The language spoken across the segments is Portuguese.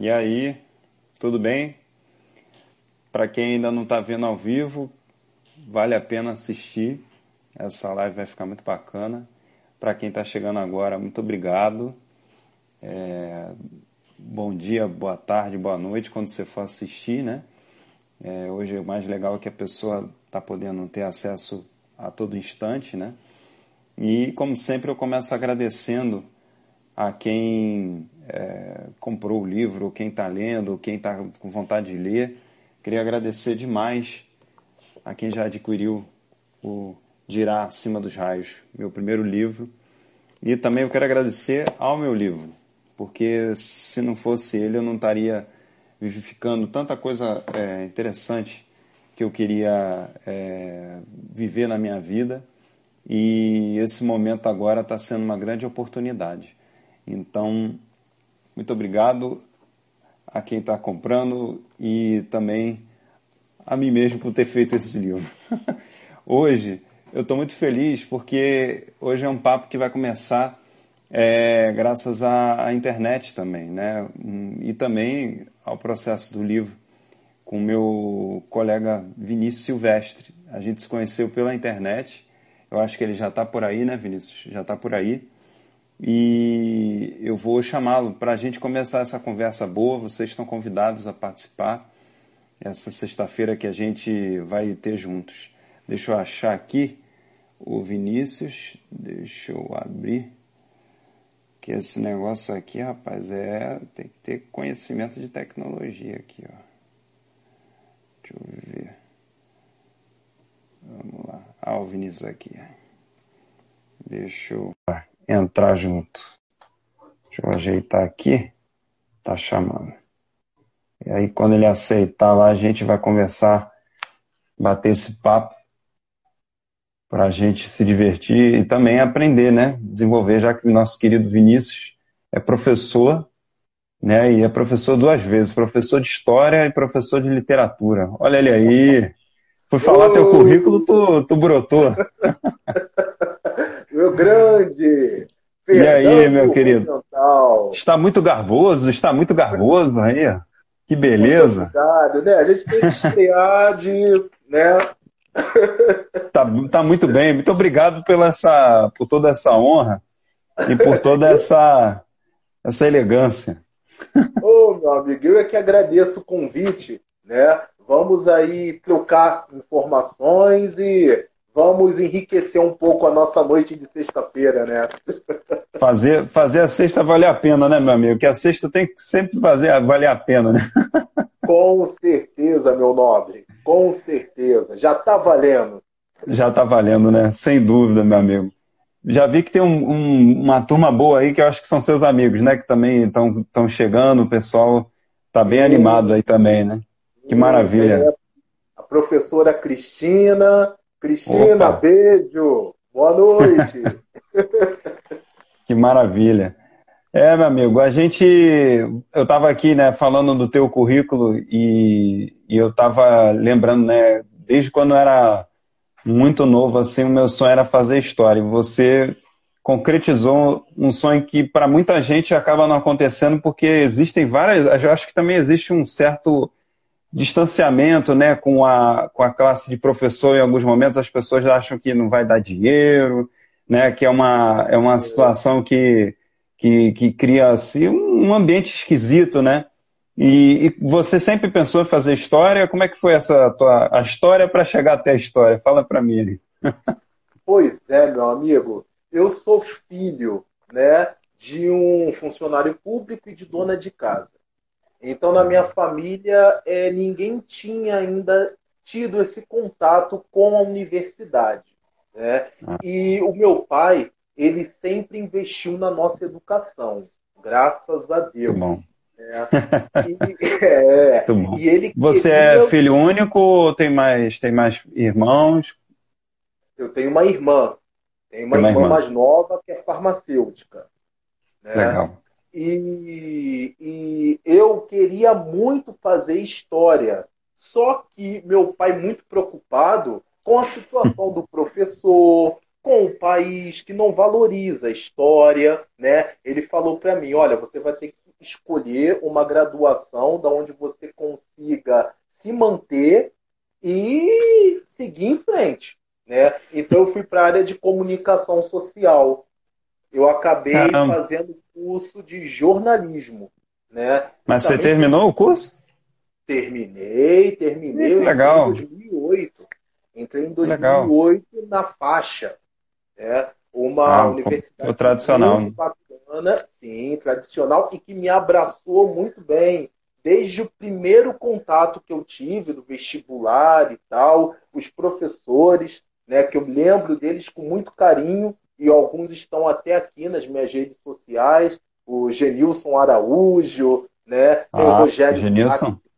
E aí, tudo bem? Para quem ainda não está vendo ao vivo, vale a pena assistir. Essa live vai ficar muito bacana. Para quem está chegando agora, muito obrigado. É... Bom dia, boa tarde, boa noite quando você for assistir, né? É, hoje o mais legal é que a pessoa está podendo ter acesso a todo instante, né? E como sempre eu começo agradecendo a quem é, comprou o livro, quem está lendo, quem está com vontade de ler. Queria agradecer demais a quem já adquiriu o Dirá Acima dos Raios, meu primeiro livro. E também eu quero agradecer ao meu livro, porque se não fosse ele eu não estaria vivificando tanta coisa é, interessante que eu queria é, viver na minha vida. E esse momento agora está sendo uma grande oportunidade. Então, muito obrigado a quem está comprando e também a mim mesmo por ter feito esse livro. hoje eu estou muito feliz porque hoje é um papo que vai começar é, graças à, à, internet também, né? E também ao processo do livro com meu colega Vinícius Silvestre. A gente se conheceu pela internet. Eu acho que ele já está por aí, né, Vinícius? Já está por aí e eu vou chamá-lo para a gente começar essa conversa boa. Vocês estão convidados a participar essa sexta-feira que a gente vai ter juntos. Deixa eu achar aqui o Vinícius, deixa eu abrir. Que esse negócio aqui, rapaz, é tem que ter conhecimento de tecnologia aqui, ó. Deixa eu ver. Vamos lá. Ah, o Vinícius aqui. Deixa eu entrar junto. Deixa eu ajeitar aqui. Tá chamando. E aí, quando ele aceitar lá, a gente vai conversar, bater esse papo para a gente se divertir e também aprender, né? Desenvolver, já que o nosso querido Vinícius é professor, né? E é professor duas vezes, professor de história e professor de literatura. Olha ele aí. Fui falar teu currículo, tu, tu brotou. grande. E aí, meu querido? Está muito garboso, está muito garboso aí. Que beleza. Obrigado, né? A gente tem que estrear de, né? Tá, tá muito bem. Muito obrigado pela essa, por toda essa honra e por toda essa, essa elegância. Ô, meu amigo, eu é que agradeço o convite, né? Vamos aí trocar informações e vamos enriquecer um pouco a nossa noite de sexta-feira, né? Fazer, fazer a sexta valer a pena, né, meu amigo? Que a sexta tem que sempre fazer valer a pena, né? Com certeza, meu nobre. Com certeza. Já está valendo. Já está valendo, né? Sem dúvida, meu amigo. Já vi que tem um, um, uma turma boa aí que eu acho que são seus amigos, né? Que também estão chegando, o pessoal está bem animado aí também, né? Que maravilha. É. A professora Cristina, Cristina, Opa. beijo. Boa noite. que maravilha. É, meu amigo, a gente. Eu estava aqui, né, falando do teu currículo e, e eu estava lembrando, né, desde quando eu era muito novo, assim, o meu sonho era fazer história. E você concretizou um sonho que para muita gente acaba não acontecendo porque existem várias. Eu acho que também existe um certo distanciamento né, com, a, com a classe de professor, em alguns momentos as pessoas acham que não vai dar dinheiro, né, que é uma, é uma situação que, que, que cria assim, um ambiente esquisito, né? E, e, você sempre pensou em fazer história? Como é que foi essa tua a história para chegar até a história? Fala para mim. pois é, meu amigo. Eu sou filho, né, de um funcionário público e de dona de casa. Então, na minha família, é, ninguém tinha ainda tido esse contato com a universidade. Né? Ah. E o meu pai, ele sempre investiu na nossa educação, graças a Deus. Muito bom. É, e, é, bom. Ele Você é filho único ou tem mais, tem mais irmãos? Eu tenho uma irmã. Tenho uma, uma irmã, irmã, mais nova que é farmacêutica. Né? Legal. E, e eu queria muito fazer história. Só que meu pai, muito preocupado com a situação do professor, com o país que não valoriza a história, né? Ele falou para mim, olha, você vai ter que escolher uma graduação da onde você consiga se manter e seguir em frente. Né? Então eu fui para a área de comunicação social. Eu acabei Caramba. fazendo curso de jornalismo. Né? Mas Também você terminou o curso? Terminei, terminei. legal. Em 2008. Entrei em 2008 legal. na faixa. Né? Uma ah, universidade o tradicional. muito bacana, sim, tradicional, e que me abraçou muito bem desde o primeiro contato que eu tive do vestibular e tal, os professores, né, que eu lembro deles com muito carinho, e alguns estão até aqui nas minhas redes sociais, o Genilson Araújo, né, tem ah, o Rogério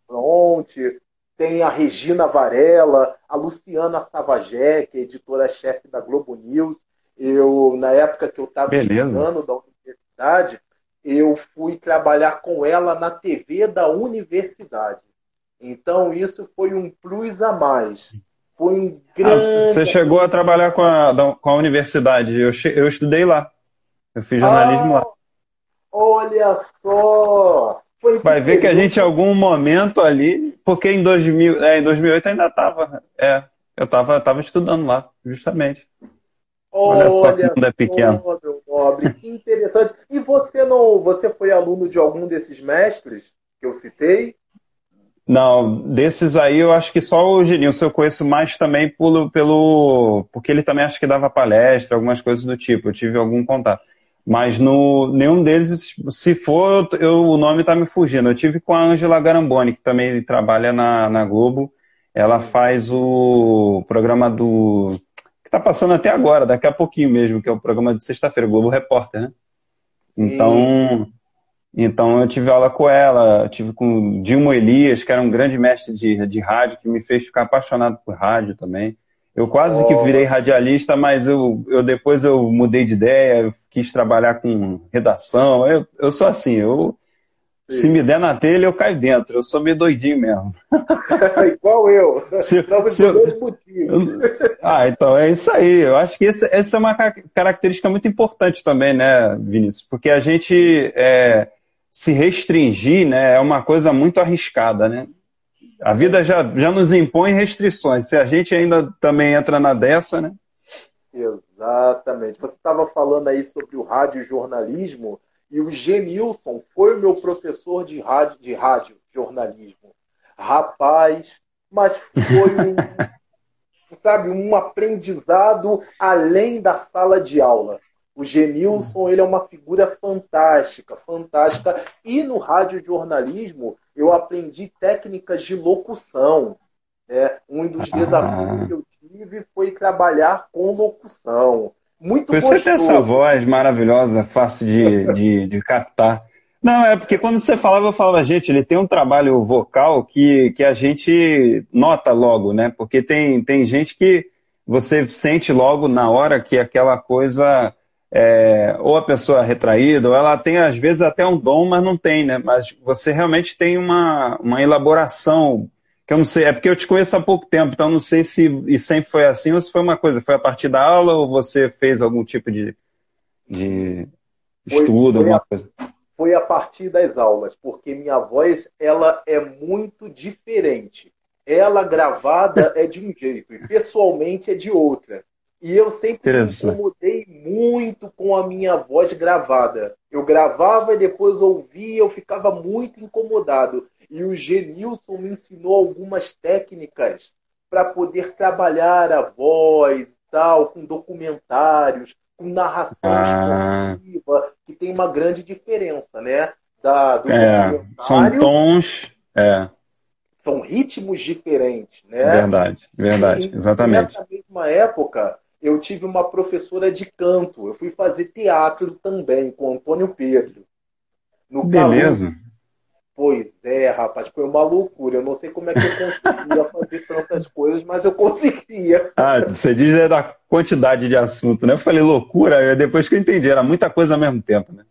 Fronte, tem a Regina Varela, a Luciana Savagé, que é editora-chefe da Globo News. Eu, na época que eu estava estudando da universidade, eu fui trabalhar com ela na TV da universidade. Então, isso foi um plus a mais. Foi um grande. Ah, você chegou a trabalhar com a, com a universidade. Eu, eu estudei lá. Eu fiz jornalismo ah, lá. Olha só! Foi Vai ver que a gente, em algum momento ali, porque em, 2000, é, em 2008 ainda estava. É, eu estava tava estudando lá, justamente. Olha, só como é pequeno. meu nobre, que interessante. E você não, você foi aluno de algum desses mestres que eu citei? Não, desses aí eu acho que só o Genilson eu conheço mais também pelo, pelo porque ele também acho que dava palestra, algumas coisas do tipo, eu tive algum contato. Mas no, nenhum deles, se for, eu, o nome está me fugindo. Eu tive com a Angela Garamboni, que também trabalha na, na Globo. Ela faz o programa do está passando até agora, daqui a pouquinho mesmo, que é o programa de sexta-feira, Globo Repórter, né? Então, então eu tive aula com ela, tive com Dilma Elias, que era um grande mestre de, de rádio, que me fez ficar apaixonado por rádio também. Eu quase oh. que virei radialista, mas eu, eu depois eu mudei de ideia, quis trabalhar com redação. Eu, eu sou assim, eu se me der na telha, eu caio dentro. Eu sou meio doidinho mesmo. Igual eu. Se, se eu... Ah, então é isso aí. Eu acho que essa, essa é uma característica muito importante também, né, Vinícius? Porque a gente é, se restringir né, é uma coisa muito arriscada, né? A vida já, já nos impõe restrições. Se a gente ainda também entra na dessa, né? Exatamente. Você estava falando aí sobre o rádio jornalismo. E o Genilson foi o meu professor de rádio, de rádio jornalismo. Rapaz, mas foi um, sabe, um aprendizado além da sala de aula. O Genilson, ele é uma figura fantástica, fantástica. E no rádio jornalismo, eu aprendi técnicas de locução. Né? Um dos desafios que eu tive foi trabalhar com locução. Muito Você gostoso. tem essa voz maravilhosa, fácil de, de, de, captar. Não, é porque quando você falava, eu falava, gente, ele tem um trabalho vocal que, que a gente nota logo, né? Porque tem, tem gente que você sente logo na hora que aquela coisa, é, ou a pessoa é retraída, ou ela tem às vezes até um dom, mas não tem, né? Mas você realmente tem uma, uma elaboração que eu não sei, é porque eu te conheço há pouco tempo, então não sei se e sempre foi assim ou se foi uma coisa, foi a partir da aula ou você fez algum tipo de, de foi, estudo, foi alguma a, coisa? Foi a partir das aulas, porque minha voz ela é muito diferente. Ela gravada é de um jeito e pessoalmente é de outra. E eu sempre me incomodei muito com a minha voz gravada. Eu gravava e depois ouvia, eu ficava muito incomodado. E o Genilson me ensinou algumas técnicas para poder trabalhar a voz tal, com documentários, com narração ah. esportiva, que tem uma grande diferença, né? Da, do é, são tons. É. São ritmos diferentes, né? Verdade, verdade, e, exatamente. Nessa mesma época, eu tive uma professora de canto. Eu fui fazer teatro também com Antônio Pedro. No Beleza. Pois é, rapaz, foi uma loucura. Eu não sei como é que eu conseguia fazer tantas coisas, mas eu conseguia. Ah, você diz é da quantidade de assunto, né? Eu falei loucura, depois que eu entendi, era muita coisa ao mesmo tempo, né?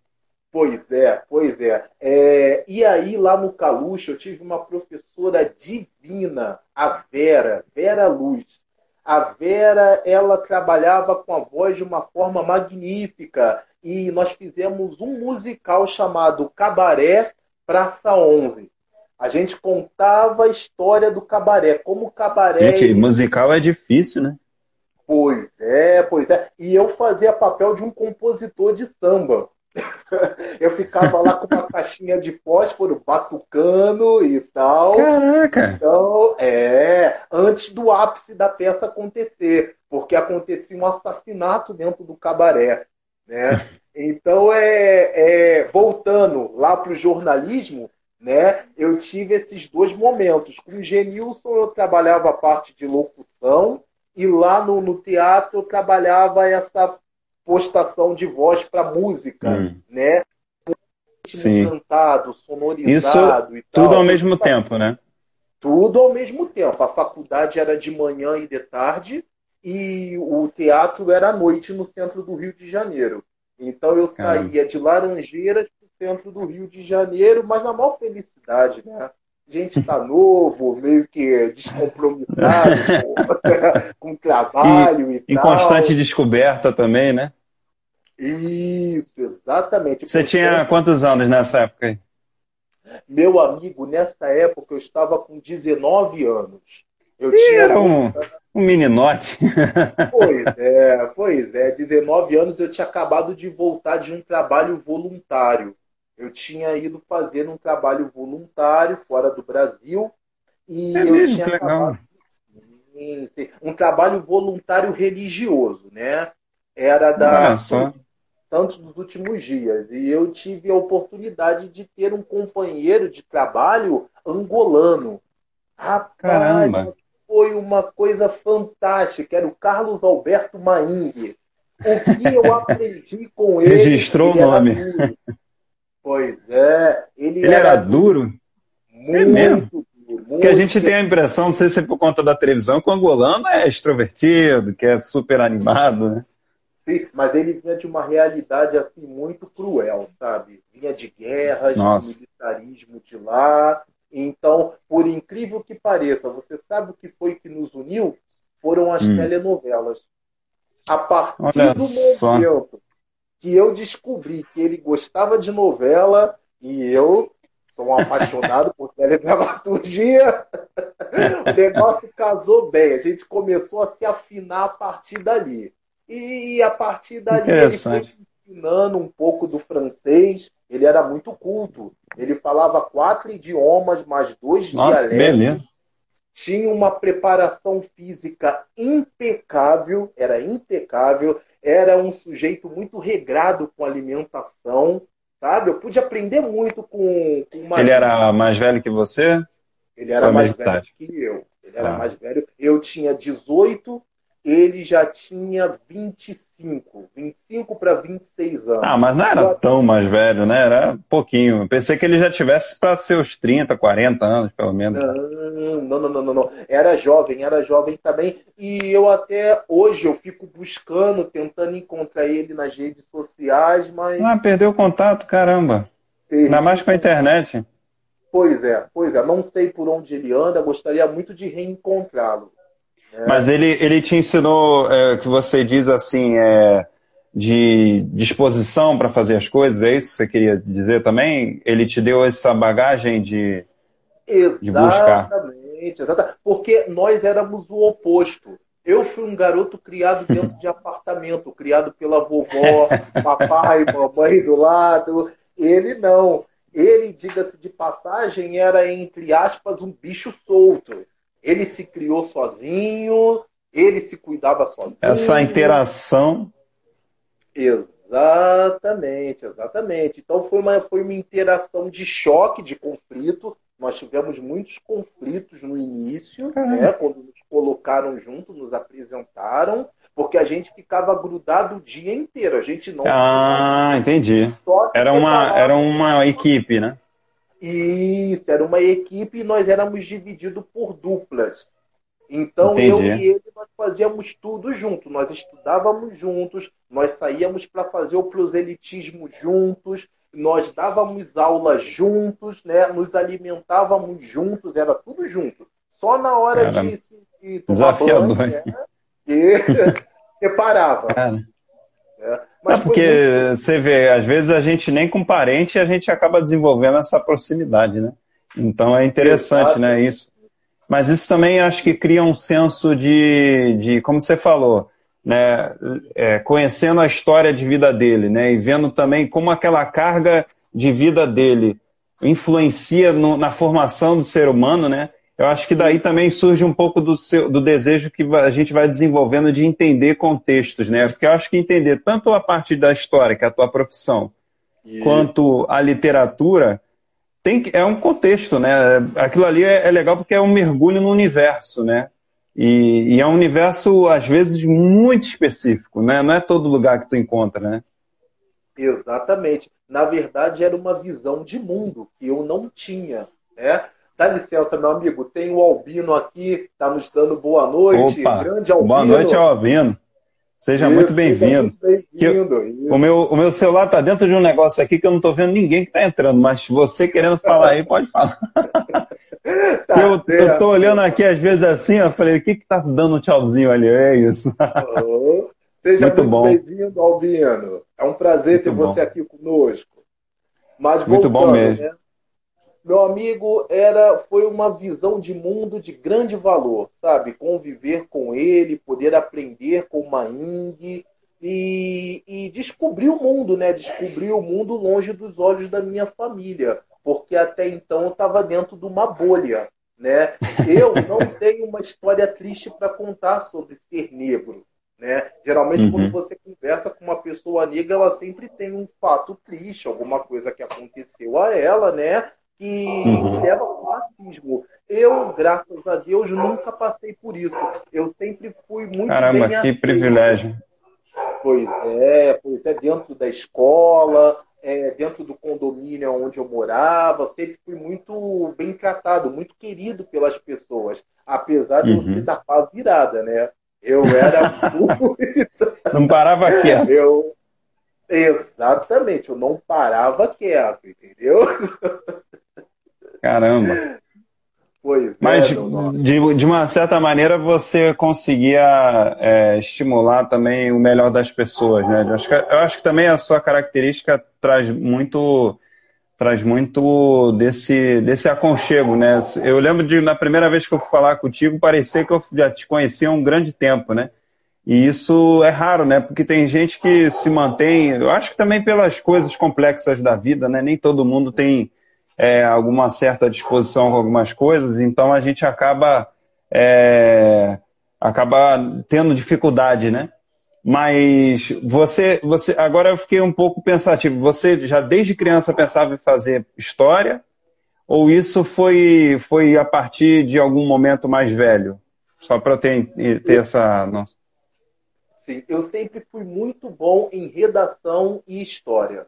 Pois é, pois é. é. E aí, lá no Caluxo, eu tive uma professora divina, a Vera, Vera Luz. A Vera, ela trabalhava com a voz de uma forma magnífica. e nós fizemos um musical chamado Cabaré Praça 11. A gente contava a história do cabaré, como o cabaré. Gente, musical é difícil, né? Pois é, pois é. E eu fazia papel de um compositor de samba. Eu ficava lá com uma caixinha de fósforo batucando e tal. Caraca! Então, é, antes do ápice da peça acontecer, porque acontecia um assassinato dentro do cabaré, né? Então, é, é voltando lá para o jornalismo, né? Eu tive esses dois momentos. Com o Genilson eu trabalhava a parte de locução e lá no, no teatro eu trabalhava essa postação de voz para música, hum. né? Sim. cantado, sonorizado Isso e tal. Tudo ao mesmo tempo, né? Tudo ao mesmo tempo. A faculdade era de manhã e de tarde e o teatro era à noite no centro do Rio de Janeiro. Então eu saía Caramba. de Laranjeiras para o centro do Rio de Janeiro, mas na maior felicidade, né? Gente está novo, meio que descompromissado com, com trabalho e, e, tal. Em constante descoberta também, né? Isso, exatamente. Você tinha quantos anos nessa época aí? Meu amigo, nessa época eu estava com 19 anos. Eu Ih, tinha era um, um meninote. Pois é, pois é. 19 anos eu tinha acabado de voltar de um trabalho voluntário. Eu tinha ido fazer um trabalho voluntário fora do Brasil e é eu mesmo, tinha que legal. acabado um trabalho voluntário religioso, né? Era da só. Santos dos últimos dias. E eu tive a oportunidade de ter um companheiro de trabalho angolano. Rapaz, Caramba. foi uma coisa fantástica. Era o Carlos Alberto Maingue. O que eu aprendi com ele. Registrou o nome. Pois é. Ele, Ele era, era duro? Muito é mesmo? duro. Porque a gente tem a impressão, não sei se é por conta da televisão, que o angolano é extrovertido, que é super animado, né? Sim, mas ele vinha de uma realidade assim muito cruel, sabe? Vinha de guerras, Nossa. de militarismo de lá. Então, por incrível que pareça, você sabe o que foi que nos uniu? Foram as Hum. telenovelas. A partir Olha do só. Que eu descobri que ele gostava de novela e eu sou um apaixonado por teledramaturgia, o negócio casou bem. A gente começou a se afinar a partir dali. E a partir dali ele foi ensinando um pouco do francês. Ele era muito culto. Ele falava quatro idiomas, mais dois Nossa, dialetos. beleza. Tinha uma preparação física impecável, era impecável. Era um sujeito muito regrado com alimentação, sabe? Eu pude aprender muito com, com uma Ele era mais velho que você? ele era mais velho idade? que eu. Ele era Ah. mais velho. Eu tinha 18, ele já tinha 25. 25 para 26 anos. Ah, mas não era tão mais velho, né? Era pouquinho. Eu Pensei que ele já tivesse para seus 30, 40 anos, pelo menos. Não, não, não, não, não. Era jovem, era jovem também. E eu até hoje eu fico buscando, tentando encontrar ele nas redes sociais, mas. Ah, perdeu o contato, caramba. Ainda mais com a internet. Pois é, pois é. Não sei por onde ele anda, gostaria muito de reencontrá-lo. Mas ele, ele te ensinou, é, que você diz assim, é, de disposição para fazer as coisas, é isso que você queria dizer também? Ele te deu essa bagagem de. De buscar. Exatamente, exatamente. Porque nós éramos o oposto. Eu fui um garoto criado dentro de apartamento, criado pela vovó, papai, mamãe do lado. Ele não. Ele, diga-se de passagem, era, entre aspas, um bicho solto. Ele se criou sozinho, ele se cuidava sozinho. Essa interação. Exatamente, exatamente. Então foi uma, foi uma interação de choque, de conflito. Nós tivemos muitos conflitos no início, né, quando nos colocaram junto, nos apresentaram, porque a gente ficava grudado o dia inteiro. A gente não Ah, entendi. só Era uma, era uma equipe, né? Isso, era uma equipe e nós éramos divididos por duplas. Então Entendi. eu e ele nós fazíamos tudo junto, nós estudávamos juntos, nós saíamos para fazer o proselitismo juntos, nós dávamos aulas juntos, né? nos alimentávamos juntos, era tudo junto. Só na hora Cara, de, se- de tomar desafiador. banho, né? que separava. Cara, Mas é porque muito... você vê, às vezes a gente nem com parente a gente acaba desenvolvendo essa proximidade, né? Então é interessante, Exato. né, isso. Mas isso também acho que cria um senso de, de como você falou, né, é, conhecendo a história de vida dele, né, e vendo também como aquela carga de vida dele influencia no, na formação do ser humano, né? Eu acho que daí também surge um pouco do, seu, do desejo que a gente vai desenvolvendo de entender contextos, né? Porque eu acho que entender tanto a parte da história, que é a tua profissão, quanto a literatura, tem que, é um contexto, né? Aquilo ali é, é legal porque é um mergulho no universo, né? E, e, é um universo, às vezes, muito específico, né? Não é todo lugar que tu encontra, né? Exatamente. Na verdade, era uma visão de mundo que eu não tinha, né? Dá licença, meu amigo, tem o Albino aqui, está nos dando boa noite. Opa, Grande Albino. Boa noite, Albino. Seja isso, muito bem-vindo. Bem o, meu, o meu celular está dentro de um negócio aqui que eu não estou vendo ninguém que está entrando, mas você querendo falar aí, pode falar. tá eu, estou olhando aqui às vezes assim, eu falei, o que está dando um tchauzinho ali? É isso. Oh, seja muito, muito bem-vindo, Albino. É um prazer muito ter bom. você aqui conosco. Mas muito bom mesmo. Né? Meu amigo, era foi uma visão de mundo de grande valor, sabe? Conviver com ele, poder aprender com o Maing e, e descobrir o mundo, né? Descobrir o mundo longe dos olhos da minha família, porque até então eu estava dentro de uma bolha, né? Eu não tenho uma história triste para contar sobre ser negro. Né? Geralmente, uhum. quando você conversa com uma pessoa negra, ela sempre tem um fato triste, alguma coisa que aconteceu a ela, né? Que uhum. leva ao racismo. Eu, graças a Deus, nunca passei por isso. Eu sempre fui muito Caramba, bem que privilégio. Pois é, pois é, dentro da escola, é, dentro do condomínio onde eu morava, sempre fui muito bem tratado, muito querido pelas pessoas, apesar de uhum. eu ser da pá virada, né? Eu era muito. Não parava quieto. Eu... Exatamente, eu não parava quieto, entendeu? Caramba. Pois Mas, é, de, de uma certa maneira, você conseguia é, estimular também o melhor das pessoas, né? Eu acho, que, eu acho que também a sua característica traz muito traz muito desse, desse aconchego, né? Eu lembro de, na primeira vez que eu fui falar contigo, parecia que eu já te conhecia há um grande tempo, né? E isso é raro, né? Porque tem gente que se mantém, eu acho que também pelas coisas complexas da vida, né? Nem todo mundo tem é, alguma certa disposição com algumas coisas, então a gente acaba, é, acaba tendo dificuldade, né? Mas você, você, agora eu fiquei um pouco pensativo. Você já desde criança pensava em fazer história? Ou isso foi, foi a partir de algum momento mais velho? Só para eu ter, ter essa. Nossa. Sim, eu sempre fui muito bom em redação e história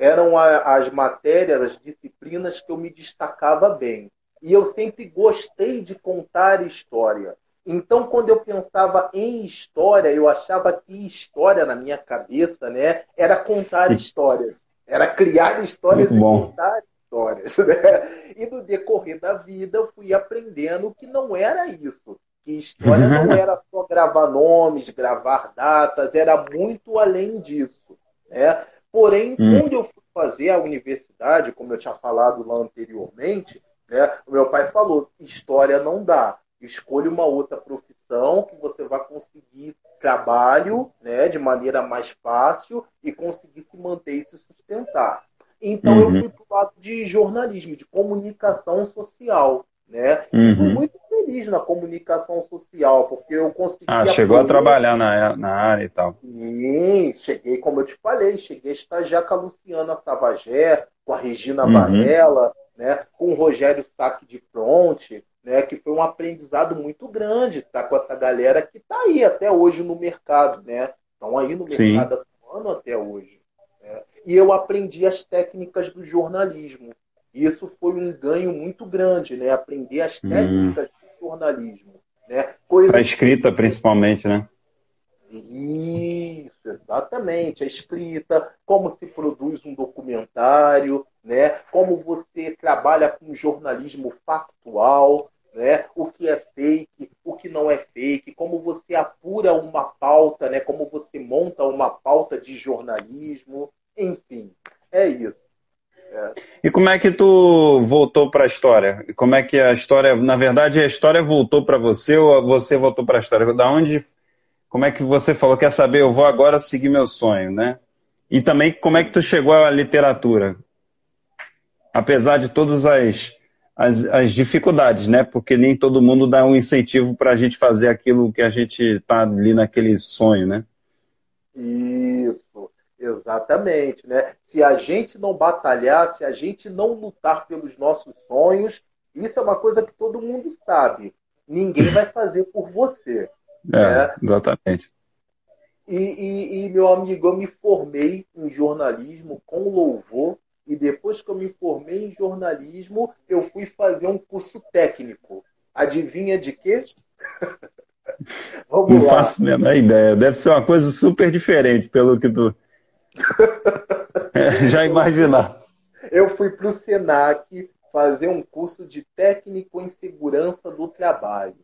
eram as matérias, as disciplinas que eu me destacava bem. E eu sempre gostei de contar história. Então, quando eu pensava em história, eu achava que história na minha cabeça, né, era contar histórias, era criar histórias e contar histórias. Né? E no decorrer da vida, eu fui aprendendo que não era isso. Que história não era só gravar nomes, gravar datas, era muito além disso. Né? Porém, hum. quando eu fui fazer a universidade, como eu tinha falado lá anteriormente, né, o meu pai falou: história não dá. Escolha uma outra profissão que você vai conseguir trabalho né, de maneira mais fácil e conseguir se manter e se sustentar. Então uhum. eu fui para o lado de jornalismo, de comunicação social. Né? Uhum. Fui muito feliz na comunicação social, porque eu consegui. Ah, chegou a trabalhar na, na área e tal. Sim, cheguei, como eu te falei, cheguei a estagiar com a Luciana Savagé, com a Regina uhum. Varela, né, com o Rogério Saque de Fronte, né, que foi um aprendizado muito grande estar tá, com essa galera que está aí até hoje no mercado, né? Estão aí no mercado atuando até hoje. Né? E eu aprendi as técnicas do jornalismo. Isso foi um ganho muito grande, né? Aprender as uhum. técnicas hum jornalismo. Né? Para escrita, principalmente, né? Isso, exatamente. A escrita, como se produz um documentário, né? como você trabalha com jornalismo factual. né? O que é fake, o que não é fake, como você apura uma pauta, né? Como você monta uma pauta de jornalismo, enfim, é isso. E como é que tu voltou para a história? Como é que a história, na verdade, a história voltou para você ou você voltou para a história? Da onde, como é que você falou, quer saber, eu vou agora seguir meu sonho, né? E também como é que tu chegou à literatura? Apesar de todas as, as, as dificuldades, né? Porque nem todo mundo dá um incentivo para a gente fazer aquilo que a gente está ali naquele sonho, né? Exatamente, né? Se a gente não batalhar, se a gente não lutar pelos nossos sonhos, isso é uma coisa que todo mundo sabe. Ninguém vai fazer por você. É, né? exatamente. E, e, e, meu amigo, eu me formei em jornalismo com louvor. E depois que eu me formei em jornalismo, eu fui fazer um curso técnico. Adivinha de quê? Vamos Não lá. faço a menor ideia. Deve ser uma coisa super diferente, pelo que tu é, já imaginar. Eu fui para o Senac fazer um curso de técnico em segurança do trabalho.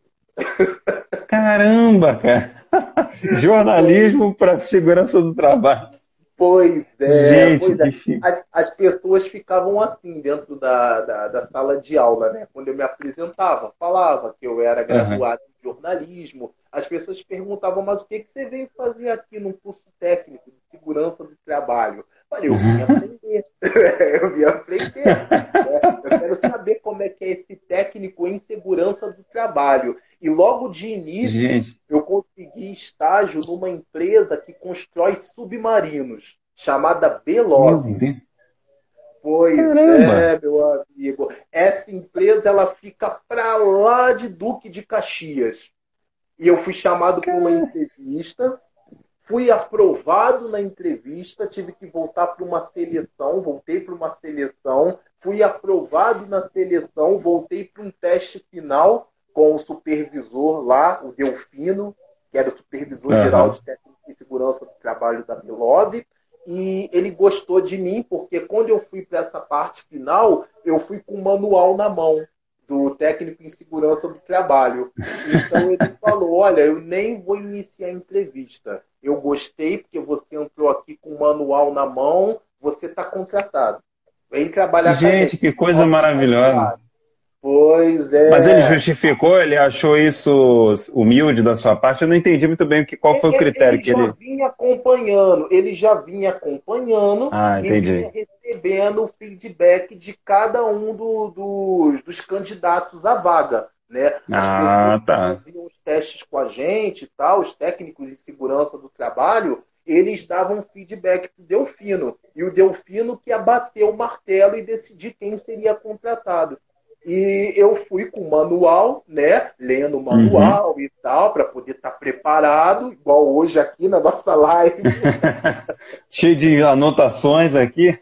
Caramba, cara! Jornalismo para segurança do trabalho. Pois é, Gente, pois é. As, as, pessoas ficavam assim dentro da, da, da, sala de aula, né? Quando eu me apresentava, falava que eu era graduado uhum. em jornalismo, as pessoas perguntavam, mas o que, que você veio fazer aqui num curso técnico de segurança do trabalho? Falei, eu vim aprender. eu vim aprender. Né? Eu quero saber como é que é esse técnico em segurança do trabalho. E logo de início, Gente. eu consegui estágio numa empresa que constrói submarinos, chamada Belov. Pois Caramba. é, meu amigo. Essa empresa ela fica para lá de Duque de Caxias. E eu fui chamado para uma entrevista, fui aprovado na entrevista, tive que voltar para uma seleção, voltei para uma seleção, fui aprovado na seleção, voltei para um teste final com o supervisor lá, o Delfino, que era o supervisor uhum. geral de técnica e segurança do trabalho da Bilov, e ele gostou de mim porque quando eu fui para essa parte final, eu fui com o manual na mão do técnico em segurança do trabalho. Então ele falou: Olha, eu nem vou iniciar a entrevista. Eu gostei porque você entrou aqui com o manual na mão, você está contratado. Vem trabalhar gente. que coisa maravilhosa. Pois é. Mas ele justificou, ele achou isso humilde da sua parte? Eu não entendi muito bem qual foi o critério ele que ele. Ele já vinha acompanhando, ele já vinha acompanhando ah, e vinha recebendo o feedback de cada um do, do, dos candidatos à vaga. Né? As ah, tá. faziam os testes com a gente e tal, os técnicos de segurança do trabalho, eles davam feedback para o Delfino. E o Delfino que ia bater o martelo e decidir quem seria contratado. E eu fui com o manual, né? Lendo o manual uhum. e tal, para poder estar tá preparado, igual hoje aqui na nossa live. Cheio de anotações aqui.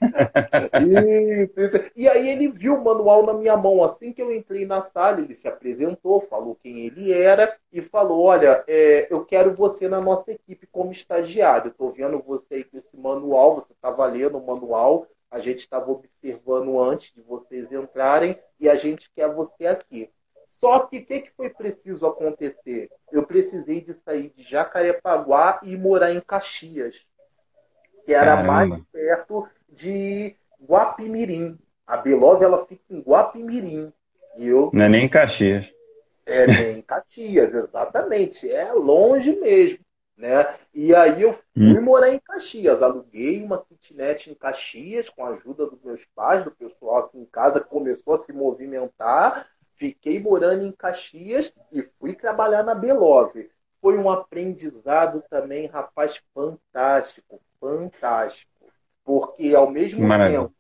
isso, isso. E aí ele viu o manual na minha mão. Assim que eu entrei na sala, ele se apresentou, falou quem ele era e falou: Olha, é, eu quero você na nossa equipe como estagiário. Estou vendo você aí com esse manual, você estava lendo o manual a gente estava observando antes de vocês entrarem e a gente quer você aqui. Só que o que, que foi preciso acontecer? Eu precisei de sair de Jacarepaguá e morar em Caxias, que era Caramba. mais perto de Guapimirim. A Belov ela fica em Guapimirim. E eu... Não é nem em Caxias. É nem em Caxias, exatamente. É longe mesmo. Né? E aí eu fui hum. morar em Caxias, aluguei uma kitnet em Caxias com a ajuda dos meus pais, do pessoal aqui em casa que começou a se movimentar. Fiquei morando em Caxias e fui trabalhar na Belov. Foi um aprendizado também, rapaz, fantástico, fantástico. Porque ao mesmo Maravilha. tempo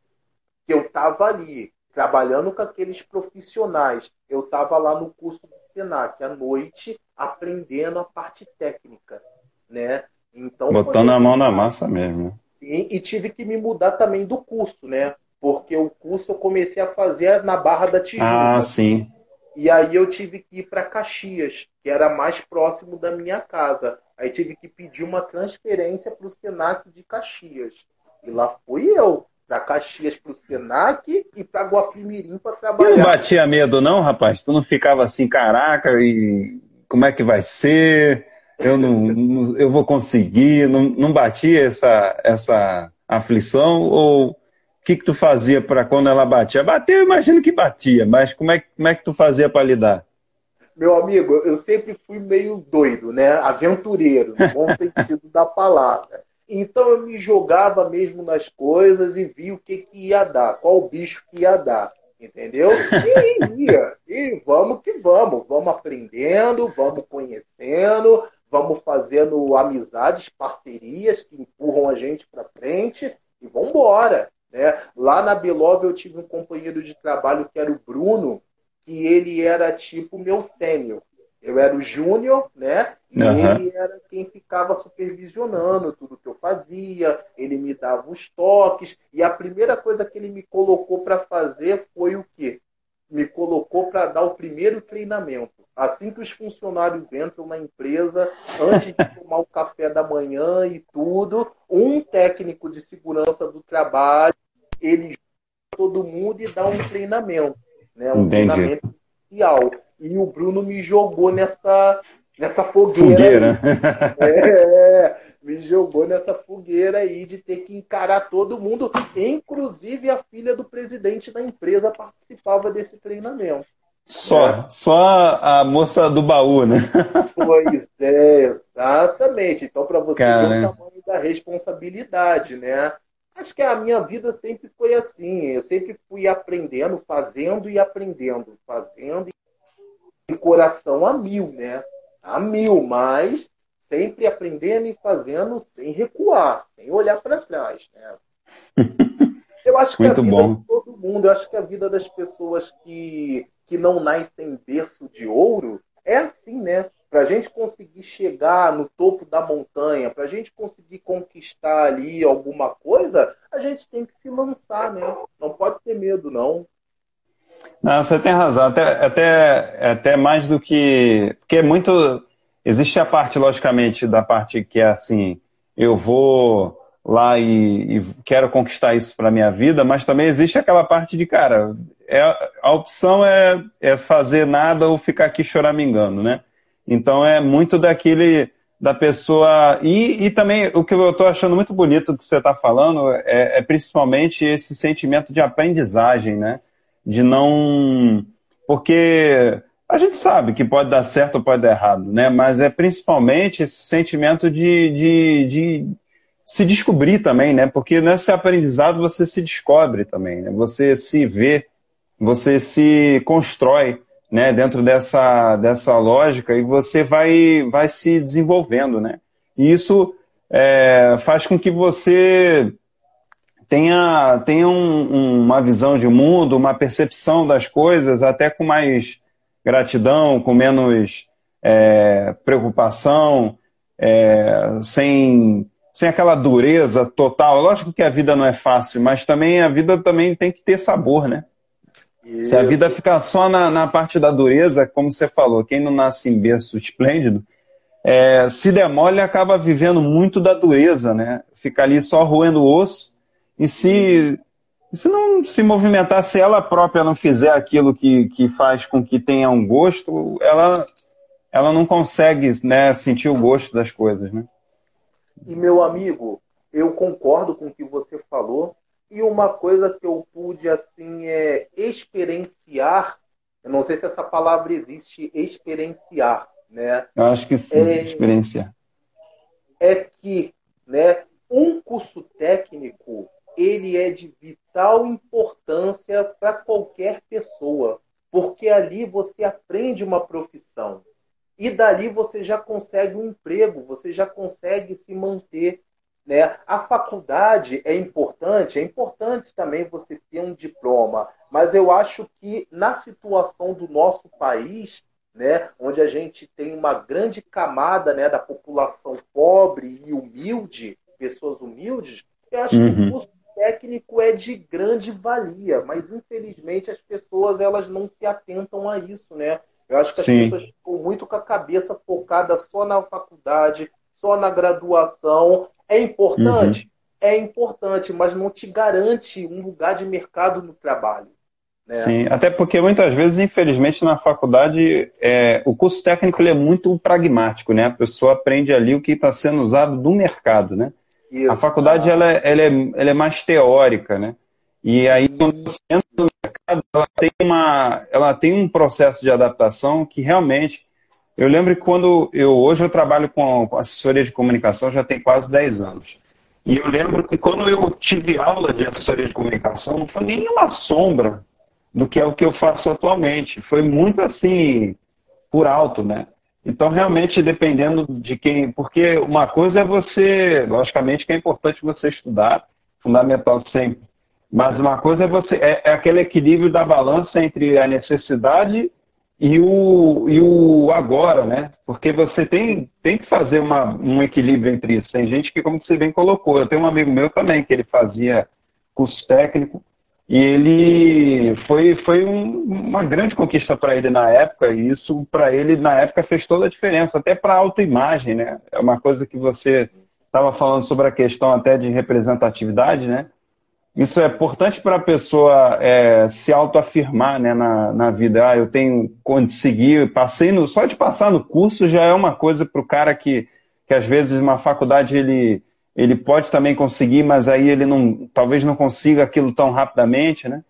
que eu estava ali trabalhando com aqueles profissionais, eu estava lá no curso do Senac à noite aprendendo a parte técnica né? Então, Botando a mão na massa mesmo. E, e, tive que me mudar também do curso, né? Porque o curso eu comecei a fazer na Barra da Tijuca. Ah, sim. E aí eu tive que ir para Caxias, que era mais próximo da minha casa. Aí tive que pedir uma transferência para o Senac de Caxias. E lá fui eu, para Caxias, para o Senac e para Guapimirim para trabalhar. E não batia medo não, rapaz? Tu não ficava assim, caraca, e como é que vai ser? Eu não, eu vou conseguir? Não, não batia essa, essa aflição? Ou o que, que tu fazia para quando ela batia? Bateu, eu imagino que batia, mas como é, como é que tu fazia para lidar? Meu amigo, eu sempre fui meio doido, né? Aventureiro, no bom sentido da palavra. Então eu me jogava mesmo nas coisas e vi o que, que ia dar, qual bicho que ia dar, entendeu? E ia, e vamos que vamos, vamos aprendendo, vamos conhecendo, vamos fazendo amizades, parcerias que empurram a gente para frente e vamos embora. Né? Lá na Belove eu tive um companheiro de trabalho que era o Bruno, que ele era tipo meu sênior. Eu era o júnior, né? E uhum. ele era quem ficava supervisionando tudo que eu fazia, ele me dava os toques, e a primeira coisa que ele me colocou para fazer foi o quê? Me colocou para dar o primeiro treinamento. Assim que os funcionários entram na empresa, antes de tomar o café da manhã e tudo, um técnico de segurança do trabalho, ele todo mundo e dá um treinamento, né? Um Entendi. treinamento inicial e o Bruno me jogou nessa, nessa fogueira. fogueira. É, me jogou nessa fogueira aí de ter que encarar todo mundo, inclusive a filha do presidente da empresa participava desse treinamento. Só, é. só a moça do baú, né? Pois é, exatamente. Então, para você Cara. ver o tamanho da responsabilidade, né? Acho que a minha vida sempre foi assim. Eu sempre fui aprendendo, fazendo e aprendendo, fazendo de coração a mil, né? A mil, mas sempre aprendendo e fazendo sem recuar, sem olhar para trás, né? Eu acho que Muito a vida bom. de todo mundo, eu acho que a vida das pessoas que, que não nascem em berço de ouro é assim, né? Para a gente conseguir chegar no topo da montanha, para a gente conseguir conquistar ali alguma coisa, a gente tem que se lançar, né? Não pode ter medo, não. Não, você tem razão. Até, até, até mais do que. Porque é muito. Existe a parte, logicamente, da parte que é assim, eu vou lá e, e quero conquistar isso para minha vida, mas também existe aquela parte de, cara, é, a opção é, é fazer nada ou ficar aqui choramingando, né? Então é muito daquele da pessoa. E, e também o que eu estou achando muito bonito do que você está falando é, é, principalmente esse sentimento de aprendizagem, né? de não. Porque a gente sabe que pode dar certo ou pode dar errado, né? Mas é principalmente esse sentimento de, de, de se descobrir também, né? Porque nesse aprendizado você se descobre também, né? Você se vê, você se constrói, né? Dentro dessa, dessa lógica e você vai, vai se desenvolvendo, né? E isso é, faz com que você tenha, tenha um, uma visão de mundo, uma percepção das coisas, até com mais gratidão, com menos é, preocupação, é, sem, sem aquela dureza total. Lógico que a vida não é fácil, mas também a vida também tem que ter sabor, né? Isso. Se a vida ficar só na, na parte da dureza, como você falou, quem não nasce em berço esplêndido, é, se demole acaba vivendo muito da dureza, né? Fica ali só roendo o osso e se, se não se movimentar, se ela própria não fizer aquilo que, que faz com que tenha um gosto, ela, ela não consegue né, sentir o gosto das coisas. Né? E meu amigo, eu concordo com o que você falou. E uma coisa que eu pude assim é experienciar, eu não sei se essa palavra existe, experienciar, né? Eu acho que sim, é, experienciar. É que, né, um curso técnico ele é de vital importância para qualquer pessoa, porque ali você aprende uma profissão e dali você já consegue um emprego, você já consegue se manter. Né? A faculdade é importante, é importante também você ter um diploma, mas eu acho que na situação do nosso país, né, onde a gente tem uma grande camada né, da população pobre e humilde, pessoas humildes, eu acho uhum. que o curso técnico é de grande valia, mas infelizmente as pessoas elas não se atentam a isso, né? Eu acho que as Sim. pessoas ficam muito com a cabeça focada só na faculdade, só na graduação. É importante? Uhum. é importante, mas não te garante um lugar de mercado no trabalho. Né? Sim, até porque muitas vezes, infelizmente, na faculdade, é, o curso técnico é muito pragmático, né? A pessoa aprende ali o que está sendo usado do mercado, né? Isso. A faculdade ela, é, ela, é, ela é mais teórica, né? E aí, quando você entra no mercado, ela tem, uma, ela tem um processo de adaptação que realmente. Eu lembro que quando eu. Hoje eu trabalho com assessoria de comunicação já tem quase 10 anos. E eu lembro que quando eu tive aula de assessoria de comunicação, não foi nenhuma sombra do que é o que eu faço atualmente. Foi muito assim, por alto, né? Então, realmente, dependendo de quem. Porque uma coisa é você, logicamente, que é importante você estudar, fundamental sempre. Mas uma coisa é você. É, é aquele equilíbrio da balança entre a necessidade e o, e o agora, né? Porque você tem, tem que fazer uma, um equilíbrio entre isso. Tem gente que, como você bem colocou, eu tenho um amigo meu também, que ele fazia curso técnico, e ele foi, foi um, uma grande conquista para ele na época, e isso para ele na época fez toda a diferença, até para a autoimagem, né? É uma coisa que você estava falando sobre a questão até de representatividade, né? Isso é importante para a pessoa é, se autoafirmar né, na, na vida. Ah, eu tenho conseguir, passei no. Só de passar no curso já é uma coisa para o cara que, que às vezes uma faculdade ele ele pode também conseguir, mas aí ele não, talvez não consiga aquilo tão rapidamente, né?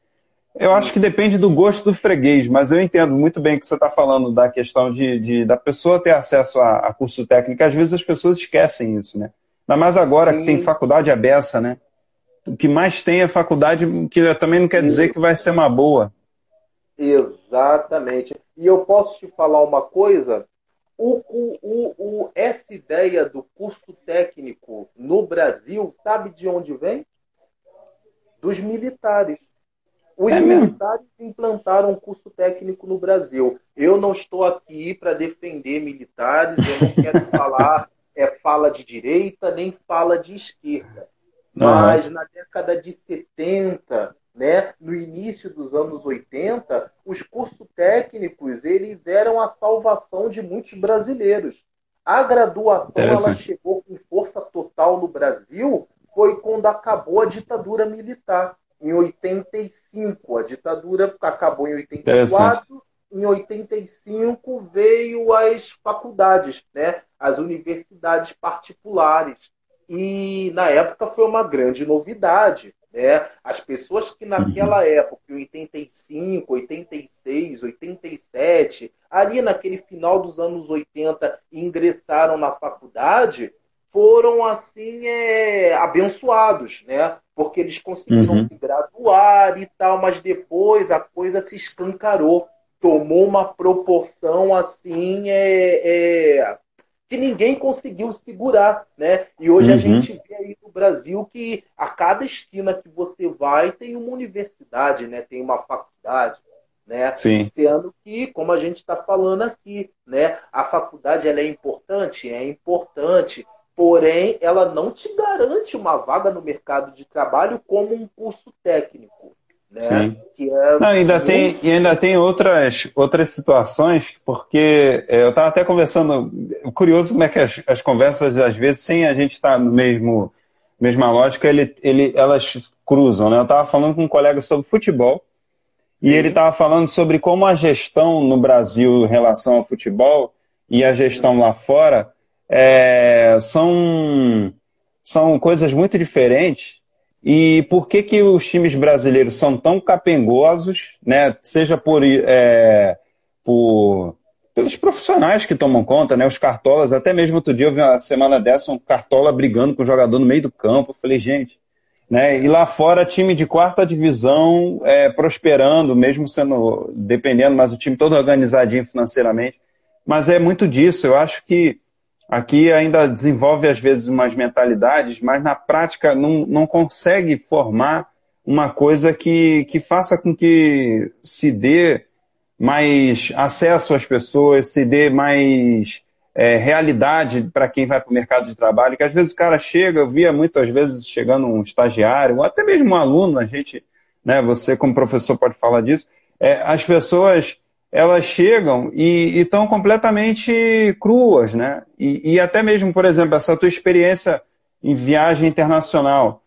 Eu acho que depende do gosto do freguês, mas eu entendo muito bem o que você está falando da questão de, de, da pessoa ter acesso a, a, curso técnico. Às vezes as pessoas esquecem isso, né? Ainda mais agora Sim. que tem faculdade aberta, né? O que mais tem é faculdade, que também não quer dizer que vai ser uma boa. Exatamente. E eu posso te falar uma coisa o, o, o, essa ideia do curso técnico no Brasil, sabe de onde vem? Dos militares. Os é militares implantaram o curso técnico no Brasil. Eu não estou aqui para defender militares, eu não quero falar é, fala de direita nem fala de esquerda. Mas uhum. na década de 70, né, no início dos anos 80, os cursos técnicos eles eram a salvação de muitos brasileiros. A graduação ela chegou com força total no Brasil foi quando acabou a ditadura militar em 85. A ditadura acabou em 84. Em 85 veio as faculdades, né? as universidades particulares. E na época foi uma grande novidade. Né? As pessoas que naquela uhum. época, em 85, 86, 87, ali naquele final dos anos 80, ingressaram na faculdade, foram assim é, abençoados, né? Porque eles conseguiram uhum. se graduar e tal, mas depois a coisa se escancarou, tomou uma proporção assim é, é que ninguém conseguiu segurar, né? E hoje uhum. a gente vê aí no Brasil que a cada esquina que você vai tem uma universidade, né? Tem uma faculdade, né? Sim. Sendo que, como a gente está falando aqui, né? A faculdade ela é importante, é importante, porém ela não te garante uma vaga no mercado de trabalho como um curso técnico. Né? Sim. É Não, ainda tem e ainda tem outras outras situações porque é, eu estava até conversando curioso como é que as, as conversas às vezes sem a gente estar tá no mesmo mesma lógica ele, ele elas cruzam né eu estava falando com um colega sobre futebol e ele estava falando sobre como a gestão no Brasil em relação ao futebol e a gestão lá fora é, são são coisas muito diferentes e por que, que os times brasileiros são tão capengosos, né? seja por, é, por pelos profissionais que tomam conta, né? os cartolas, até mesmo outro dia eu vi uma semana dessa um cartola brigando com o jogador no meio do campo, eu falei, gente, né? E lá fora, time de quarta divisão é, prosperando, mesmo sendo dependendo, mas o time todo organizadinho financeiramente. Mas é muito disso. Eu acho que Aqui ainda desenvolve, às vezes, umas mentalidades, mas na prática não, não consegue formar uma coisa que, que faça com que se dê mais acesso às pessoas, se dê mais é, realidade para quem vai para o mercado de trabalho, que às vezes o cara chega, eu via muitas vezes chegando um estagiário, ou até mesmo um aluno, a gente, né, você como professor pode falar disso, é, as pessoas elas chegam e estão completamente cruas, né? E, e, até mesmo, por exemplo, essa tua experiência em viagem internacional.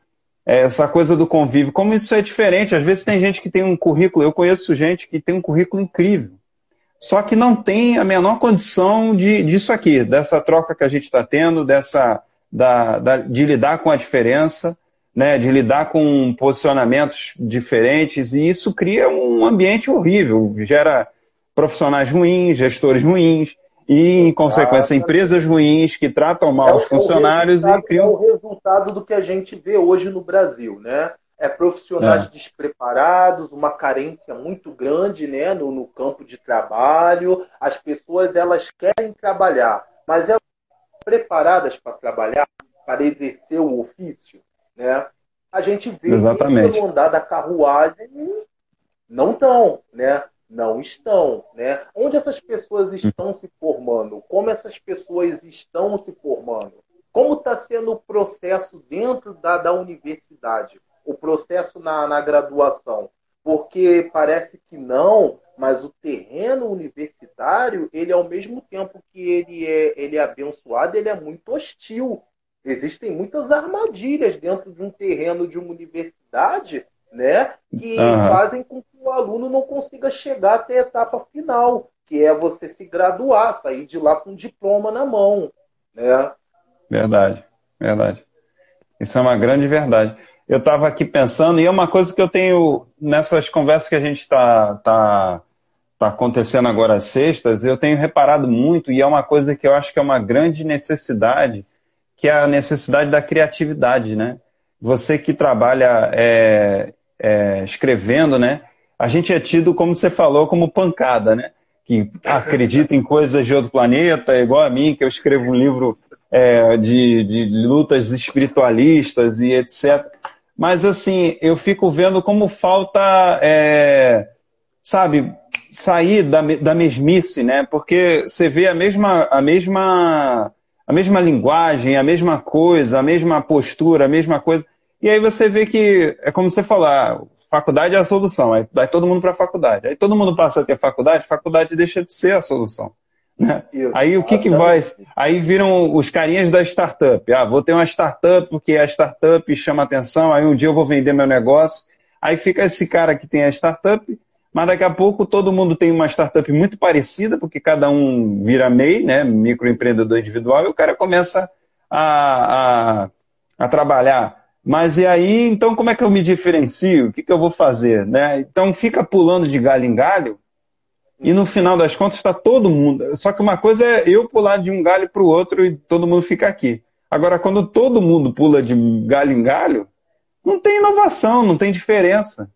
é, essa coisa do convívio, como isso é diferente. Às vezes tem gente que tem um currículo, eu conheço gente que tem um currículo incrível, só que não tem a menor condição de, disso aqui, dessa troca que a gente está tendo, dessa da, da, de lidar com a diferença, né, de lidar com posicionamentos diferentes, e isso cria um ambiente horrível, gera profissionais ruins, gestores ruins, e, em consequência, empresas ruins que tratam mal é os funcionários e criam. É o resultado do que a gente vê hoje no Brasil, né? É profissionais é. despreparados, uma carência muito grande né, no, no campo de trabalho. As pessoas elas querem trabalhar, mas elas estão preparadas para trabalhar, para exercer o ofício, né? A gente vê Exatamente. que andar da carruagem não estão, né? Não estão, né? Onde essas pessoas estão se formando? Como essas pessoas estão se formando? Como está sendo o processo dentro da, da universidade? O processo na, na graduação? Porque parece que não, mas o terreno universitário, ele ao mesmo tempo que ele é, ele é abençoado, ele é muito hostil. Existem muitas armadilhas dentro de um terreno de uma universidade né? Que uhum. fazem com que o aluno não consiga chegar até a etapa final, que é você se graduar, sair de lá com um diploma na mão, né? Verdade, verdade. Isso é uma grande verdade. Eu estava aqui pensando, e é uma coisa que eu tenho nessas conversas que a gente está tá, tá acontecendo agora às sextas, eu tenho reparado muito, e é uma coisa que eu acho que é uma grande necessidade, que é a necessidade da criatividade, né? Você que trabalha é, é, escrevendo, né? A gente é tido, como você falou, como pancada, né? Que acredita em coisas de outro planeta, igual a mim, que eu escrevo um livro é, de, de lutas espiritualistas e etc. Mas, assim, eu fico vendo como falta, é, sabe, sair da, da mesmice, né? Porque você vê a mesma, a mesma, a mesma linguagem, a mesma coisa, a mesma postura, a mesma coisa. E aí você vê que, é como você falar, ah, faculdade é a solução, aí vai todo mundo para a faculdade. Aí todo mundo passa a ter faculdade, faculdade deixa de ser a solução. Né? Aí o que, que vai. Aí viram os carinhas da startup. Ah, vou ter uma startup porque a startup chama atenção, aí um dia eu vou vender meu negócio. Aí fica esse cara que tem a startup, mas daqui a pouco todo mundo tem uma startup muito parecida, porque cada um vira MEI, né, microempreendedor individual, e o cara começa a, a, a trabalhar mas e aí, então como é que eu me diferencio? O que, que eu vou fazer? Né? Então fica pulando de galho em galho e no final das contas está todo mundo. Só que uma coisa é eu pular de um galho para o outro e todo mundo fica aqui. Agora, quando todo mundo pula de galho em galho, não tem inovação, não tem diferença.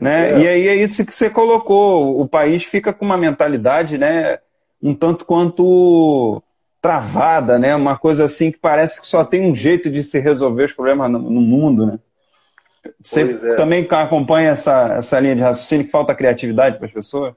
né? É. E aí é isso que você colocou. O país fica com uma mentalidade né, um tanto quanto travada, né? Uma coisa assim que parece que só tem um jeito de se resolver os problemas no, no mundo, né? Você é. também acompanha essa, essa linha de raciocínio que falta criatividade para as pessoas?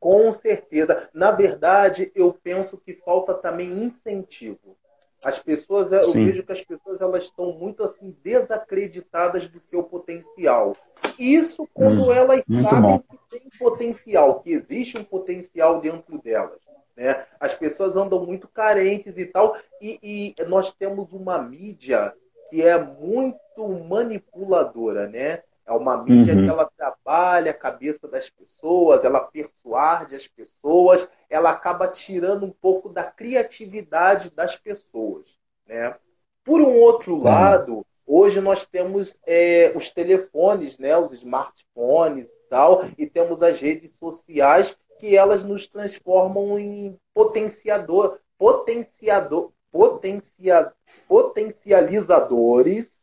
Com certeza. Na verdade, eu penso que falta também incentivo. As pessoas, eu Sim. vejo que as pessoas elas estão muito assim desacreditadas do seu potencial. Isso quando hum, elas sabem bom. que tem potencial, que existe um potencial dentro delas. Né? As pessoas andam muito carentes e tal, e, e nós temos uma mídia que é muito manipuladora, né? É uma mídia uhum. que ela trabalha a cabeça das pessoas, ela persuade as pessoas, ela acaba tirando um pouco da criatividade das pessoas, né? Por um outro lado, hoje nós temos é, os telefones, né? Os smartphones e tal, e temos as redes sociais que elas nos transformam em potenciador, potenciador, potencia, potencializadores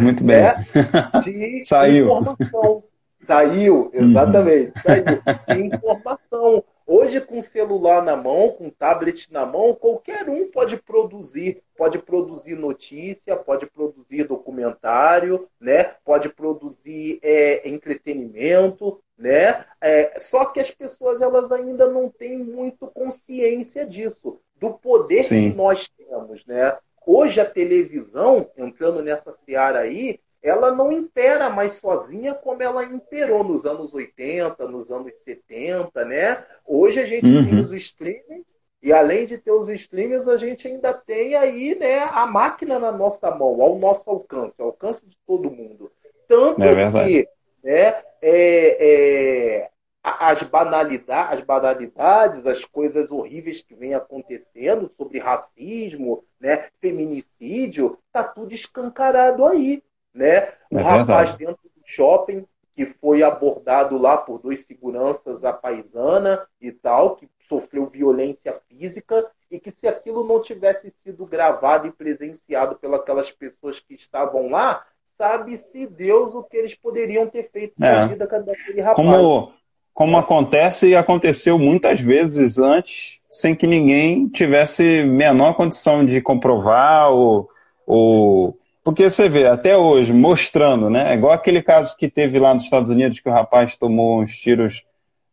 Muito bem. Né, de Saiu. informação. Saiu, exatamente. Saiu. De informação. Hoje, com celular na mão, com tablet na mão, qualquer um pode produzir. Pode produzir notícia, pode produzir documentário, né? pode produzir é, entretenimento, né? É, só que as pessoas elas ainda não têm muito consciência disso, do poder Sim. que nós temos, né? Hoje a televisão, entrando nessa seara aí, ela não impera mais sozinha como ela imperou nos anos 80, nos anos 70, né? Hoje a gente uhum. tem os streamings E além de ter os streamers, a gente ainda tem aí né, a máquina na nossa mão, ao nosso alcance, ao alcance de todo mundo. Tanto é que né, é, é, as, banalidades, as banalidades, as coisas horríveis que vêm acontecendo sobre racismo, né, feminicídio, tá tudo escancarado aí. Né? O é rapaz dentro do shopping que foi abordado lá por dois seguranças a paisana e tal, que sofreu violência física e que se aquilo não tivesse sido gravado e presenciado pelas pessoas que estavam lá, sabe-se Deus o que eles poderiam ter feito é. na vida daquele rapaz. Como, como acontece e aconteceu muitas vezes antes, sem que ninguém tivesse menor condição de comprovar ou, ou porque você vê, até hoje, mostrando, né? É igual aquele caso que teve lá nos Estados Unidos que o rapaz tomou uns tiros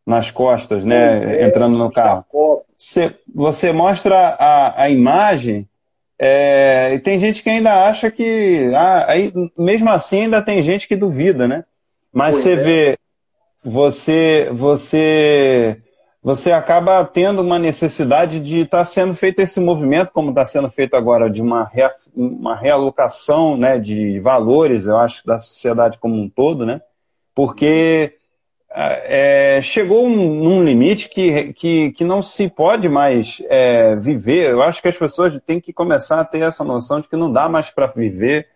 nas costas, né? É, entrando no carro. Você, você mostra a, a imagem é, e tem gente que ainda acha que. Ah, aí, mesmo assim, ainda tem gente que duvida, né? Mas pois você é. vê, você, você, você acaba tendo uma necessidade de estar tá sendo feito esse movimento, como está sendo feito agora, de uma, rea, uma realocação né, de valores, eu acho, da sociedade como um todo, né? Porque é, chegou um, num limite que, que, que não se pode mais é, viver. Eu acho que as pessoas têm que começar a ter essa noção de que não dá mais para viver,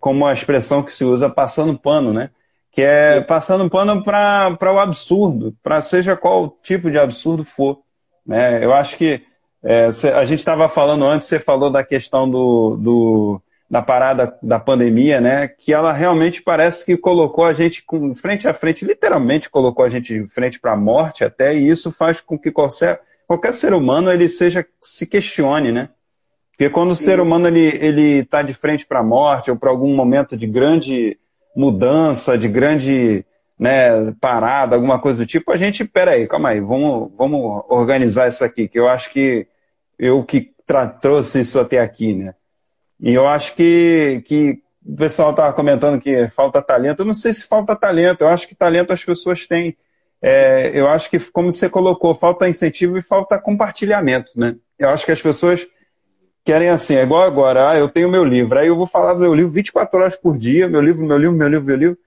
como a expressão que se usa, passando pano, né? Que é passando pano para o absurdo, para seja qual tipo de absurdo for. Né? Eu acho que é, a gente estava falando antes, você falou da questão do, do da parada da pandemia, né? Que ela realmente parece que colocou a gente com, frente a frente, literalmente colocou a gente frente para a morte até, e isso faz com que qualquer, qualquer ser humano ele seja se questione, né? Porque quando Sim. o ser humano ele ele está de frente para a morte ou para algum momento de grande mudança, de grande né, parada, alguma coisa do tipo, a gente, peraí, calma aí, vamos, vamos organizar isso aqui, que eu acho que eu que trouxe isso até aqui, né? E eu acho que, que o pessoal estava comentando que falta talento. Eu não sei se falta talento, eu acho que talento as pessoas têm. É, eu acho que, como você colocou, falta incentivo e falta compartilhamento. Né? Eu acho que as pessoas querem assim, é igual agora, ah, eu tenho meu livro, aí eu vou falar do meu livro 24 horas por dia, meu livro, meu livro, meu livro, meu livro.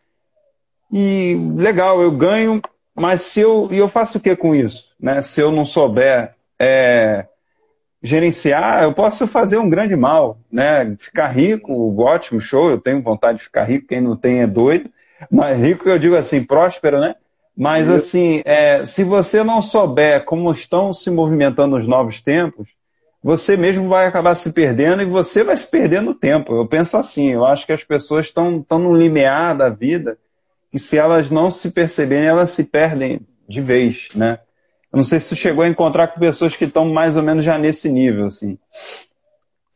E legal, eu ganho, mas se eu. E eu faço o que com isso? Né? Se eu não souber é, gerenciar, eu posso fazer um grande mal, né? Ficar rico, ótimo, show, eu tenho vontade de ficar rico, quem não tem é doido, mas rico eu digo assim, próspero, né? Mas assim, é, se você não souber como estão se movimentando os novos tempos, você mesmo vai acabar se perdendo e você vai se perder no tempo. Eu penso assim, eu acho que as pessoas estão, no limiar da vida e se elas não se perceberem, elas se perdem de vez, né? Eu não sei se você chegou a encontrar com pessoas que estão mais ou menos já nesse nível, assim.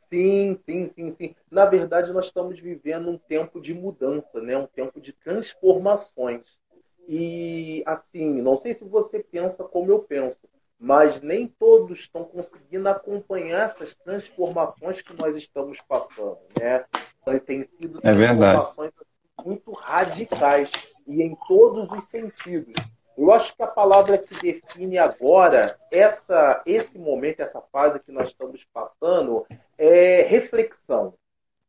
Sim, sim, sim, sim. Na verdade, nós estamos vivendo um tempo de mudança, né? um tempo de transformações. E, assim, não sei se você pensa como eu penso, mas nem todos estão conseguindo acompanhar essas transformações que nós estamos passando. Né? Tem sido é transformações é muito radicais e em todos os sentidos. Eu acho que a palavra que define agora essa, esse momento, essa fase que nós estamos passando, é reflexão.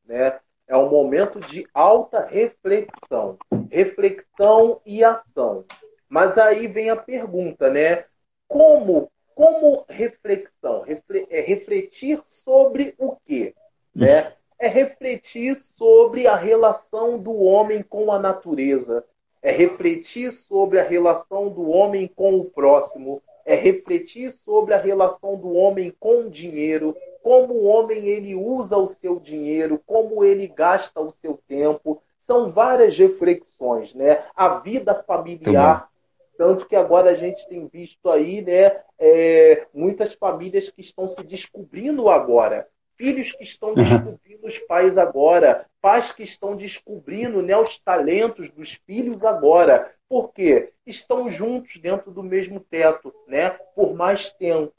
Né? É um momento de alta reflexão. Reflexão e ação. Mas aí vem a pergunta, né? Como, como reflexão? é refletir sobre o quê? Né? É refletir sobre a relação do homem com a natureza é refletir sobre a relação do homem com o próximo, é refletir sobre a relação do homem com o dinheiro, como o homem ele usa o seu dinheiro, como ele gasta o seu tempo. São várias reflexões, né? A vida familiar, tanto que agora a gente tem visto aí, né, é, muitas famílias que estão se descobrindo agora filhos que estão uhum. descobrindo os pais agora, pais que estão descobrindo né, os talentos dos filhos agora. Por quê? Estão juntos dentro do mesmo teto, né? Por mais tempo,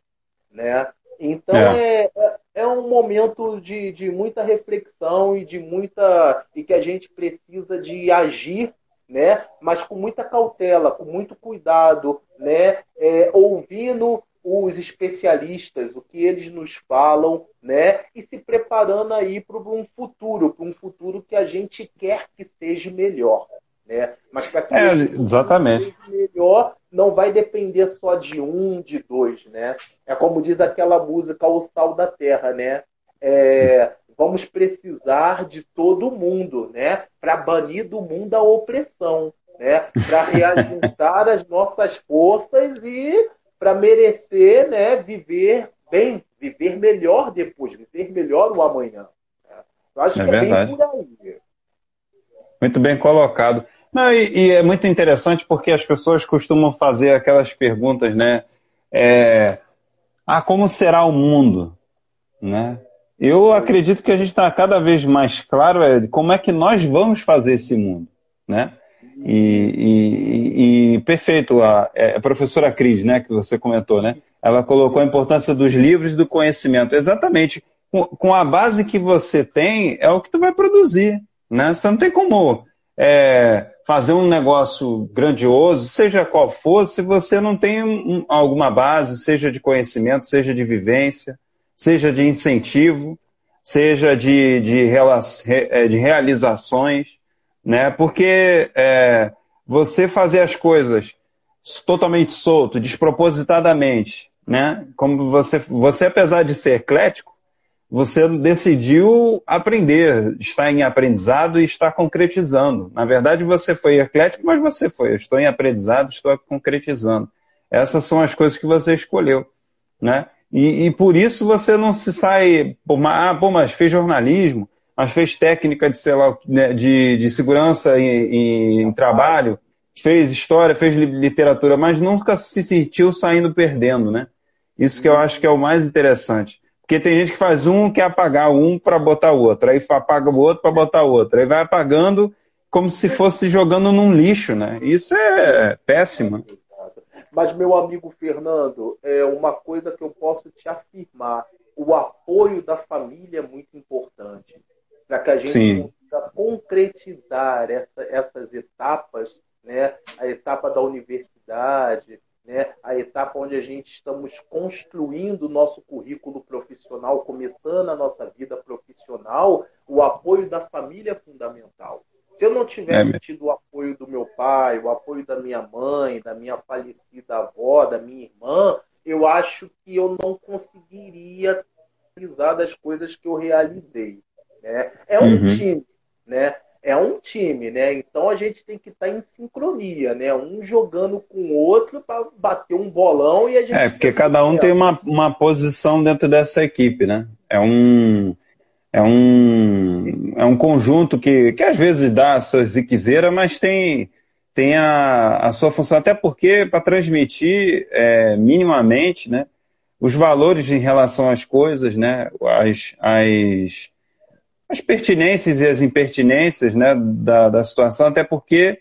né? Então é, é, é um momento de, de muita reflexão e de muita e que a gente precisa de agir, né? Mas com muita cautela, com muito cuidado, né? É, ouvindo os especialistas, o que eles nos falam, né? E se preparando aí para um futuro, para um futuro que a gente quer que seja melhor, né? Mas para que é, exatamente. seja melhor, não vai depender só de um, de dois, né? É como diz aquela música O Sal da Terra, né? É, vamos precisar de todo mundo, né? Para banir do mundo a opressão, né? Para reajustar as nossas forças e para merecer, né? Viver bem, viver melhor depois, viver melhor o amanhã. Eu acho é que verdade. é bem por aí. Muito bem colocado. Não, e, e, é muito interessante porque as pessoas costumam fazer aquelas perguntas, né? É, ah, como será o mundo? Né? Eu acredito que a gente está cada vez mais claro é como é que nós vamos fazer esse mundo, né? E, e, e perfeito, a, é, a, professora Cris, né, que você comentou, né? Ela colocou a importância dos livros e do conhecimento. Exatamente. Com, com, a base que você tem, é o que tu vai produzir, né? Você não tem como é, fazer um negócio grandioso, seja qual for, se você não tem um, alguma base, seja de conhecimento, seja de vivência, seja de incentivo, seja de, de, é, de realizações, né? Porque é, você fazer as coisas totalmente solto, despropositadamente, né? Como você, você apesar de ser eclético, você decidiu aprender, está em aprendizado e está concretizando. Na verdade, você foi eclético, mas você foi. Eu estou em aprendizado, estou concretizando. Essas são as coisas que você escolheu, né? E, e por isso você não se sai, ah, pô, mas fez jornalismo, mas fez técnica de, sei lá, né, de, de segurança em, em trabalho, fez história, fez literatura, mas nunca se sentiu saindo perdendo, né? Isso que eu acho que é o mais interessante. Porque tem gente que faz um, quer apagar um para botar o outro, aí apaga o outro para botar o outro, aí vai apagando como se fosse jogando num lixo, né? Isso é péssimo. Mas, meu amigo Fernando, é uma coisa que eu posso te afirmar: o apoio da família é muito importante para que a gente Sim. consiga concretizar essa, essas etapas, né? a etapa da universidade, né? a etapa onde a gente estamos construindo o nosso currículo profissional, começando a nossa vida profissional, o apoio da família é fundamental. Se eu não tivesse é tido o apoio do meu pai, o apoio da minha mãe, da minha falecida avó, da minha irmã, eu acho que eu não conseguiria realizar das coisas que eu realizei. Né? É um uhum. time, né? É um time, né? Então a gente tem que estar tá em sincronia, né? Um jogando com o outro para bater um bolão e a gente. É, porque cada um tem uma, uma posição dentro dessa equipe, né? É um é um, é um conjunto que, que às vezes dá a sua ziquezeira, mas tem, tem a, a sua função, até porque para transmitir é, minimamente né, os valores em relação às coisas, né, as, as, as pertinências e as impertinências né, da, da situação, até porque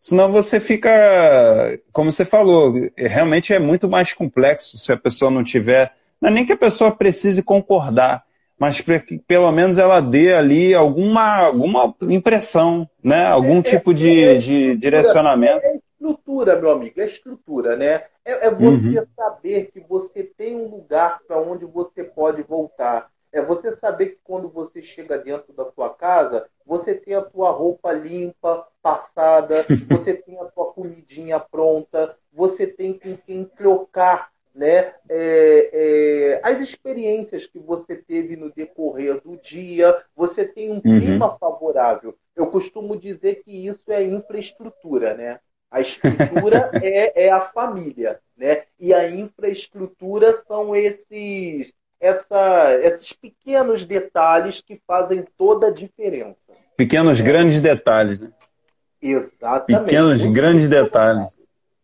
senão você fica, como você falou, realmente é muito mais complexo se a pessoa não tiver, não é nem que a pessoa precise concordar, mas para que pelo menos ela dê ali alguma, alguma impressão, né? algum é, tipo de, é, é de direcionamento. É estrutura, meu amigo, é estrutura, né? É, é você uhum. saber que você tem um lugar para onde você pode voltar. É você saber que quando você chega dentro da tua casa, você tem a tua roupa limpa, passada, você tem a tua comidinha pronta, você tem com quem trocar né, é, é, as experiências que você teve no decorrer do dia, você tem um uhum. clima favorável. Eu costumo dizer que isso é infraestrutura, né? A estrutura é, é a família, né? E a infraestrutura são esses, essa, esses pequenos detalhes que fazem toda a diferença. Pequenos né? grandes detalhes, né? Exatamente. Pequenos Muito grandes detalhes.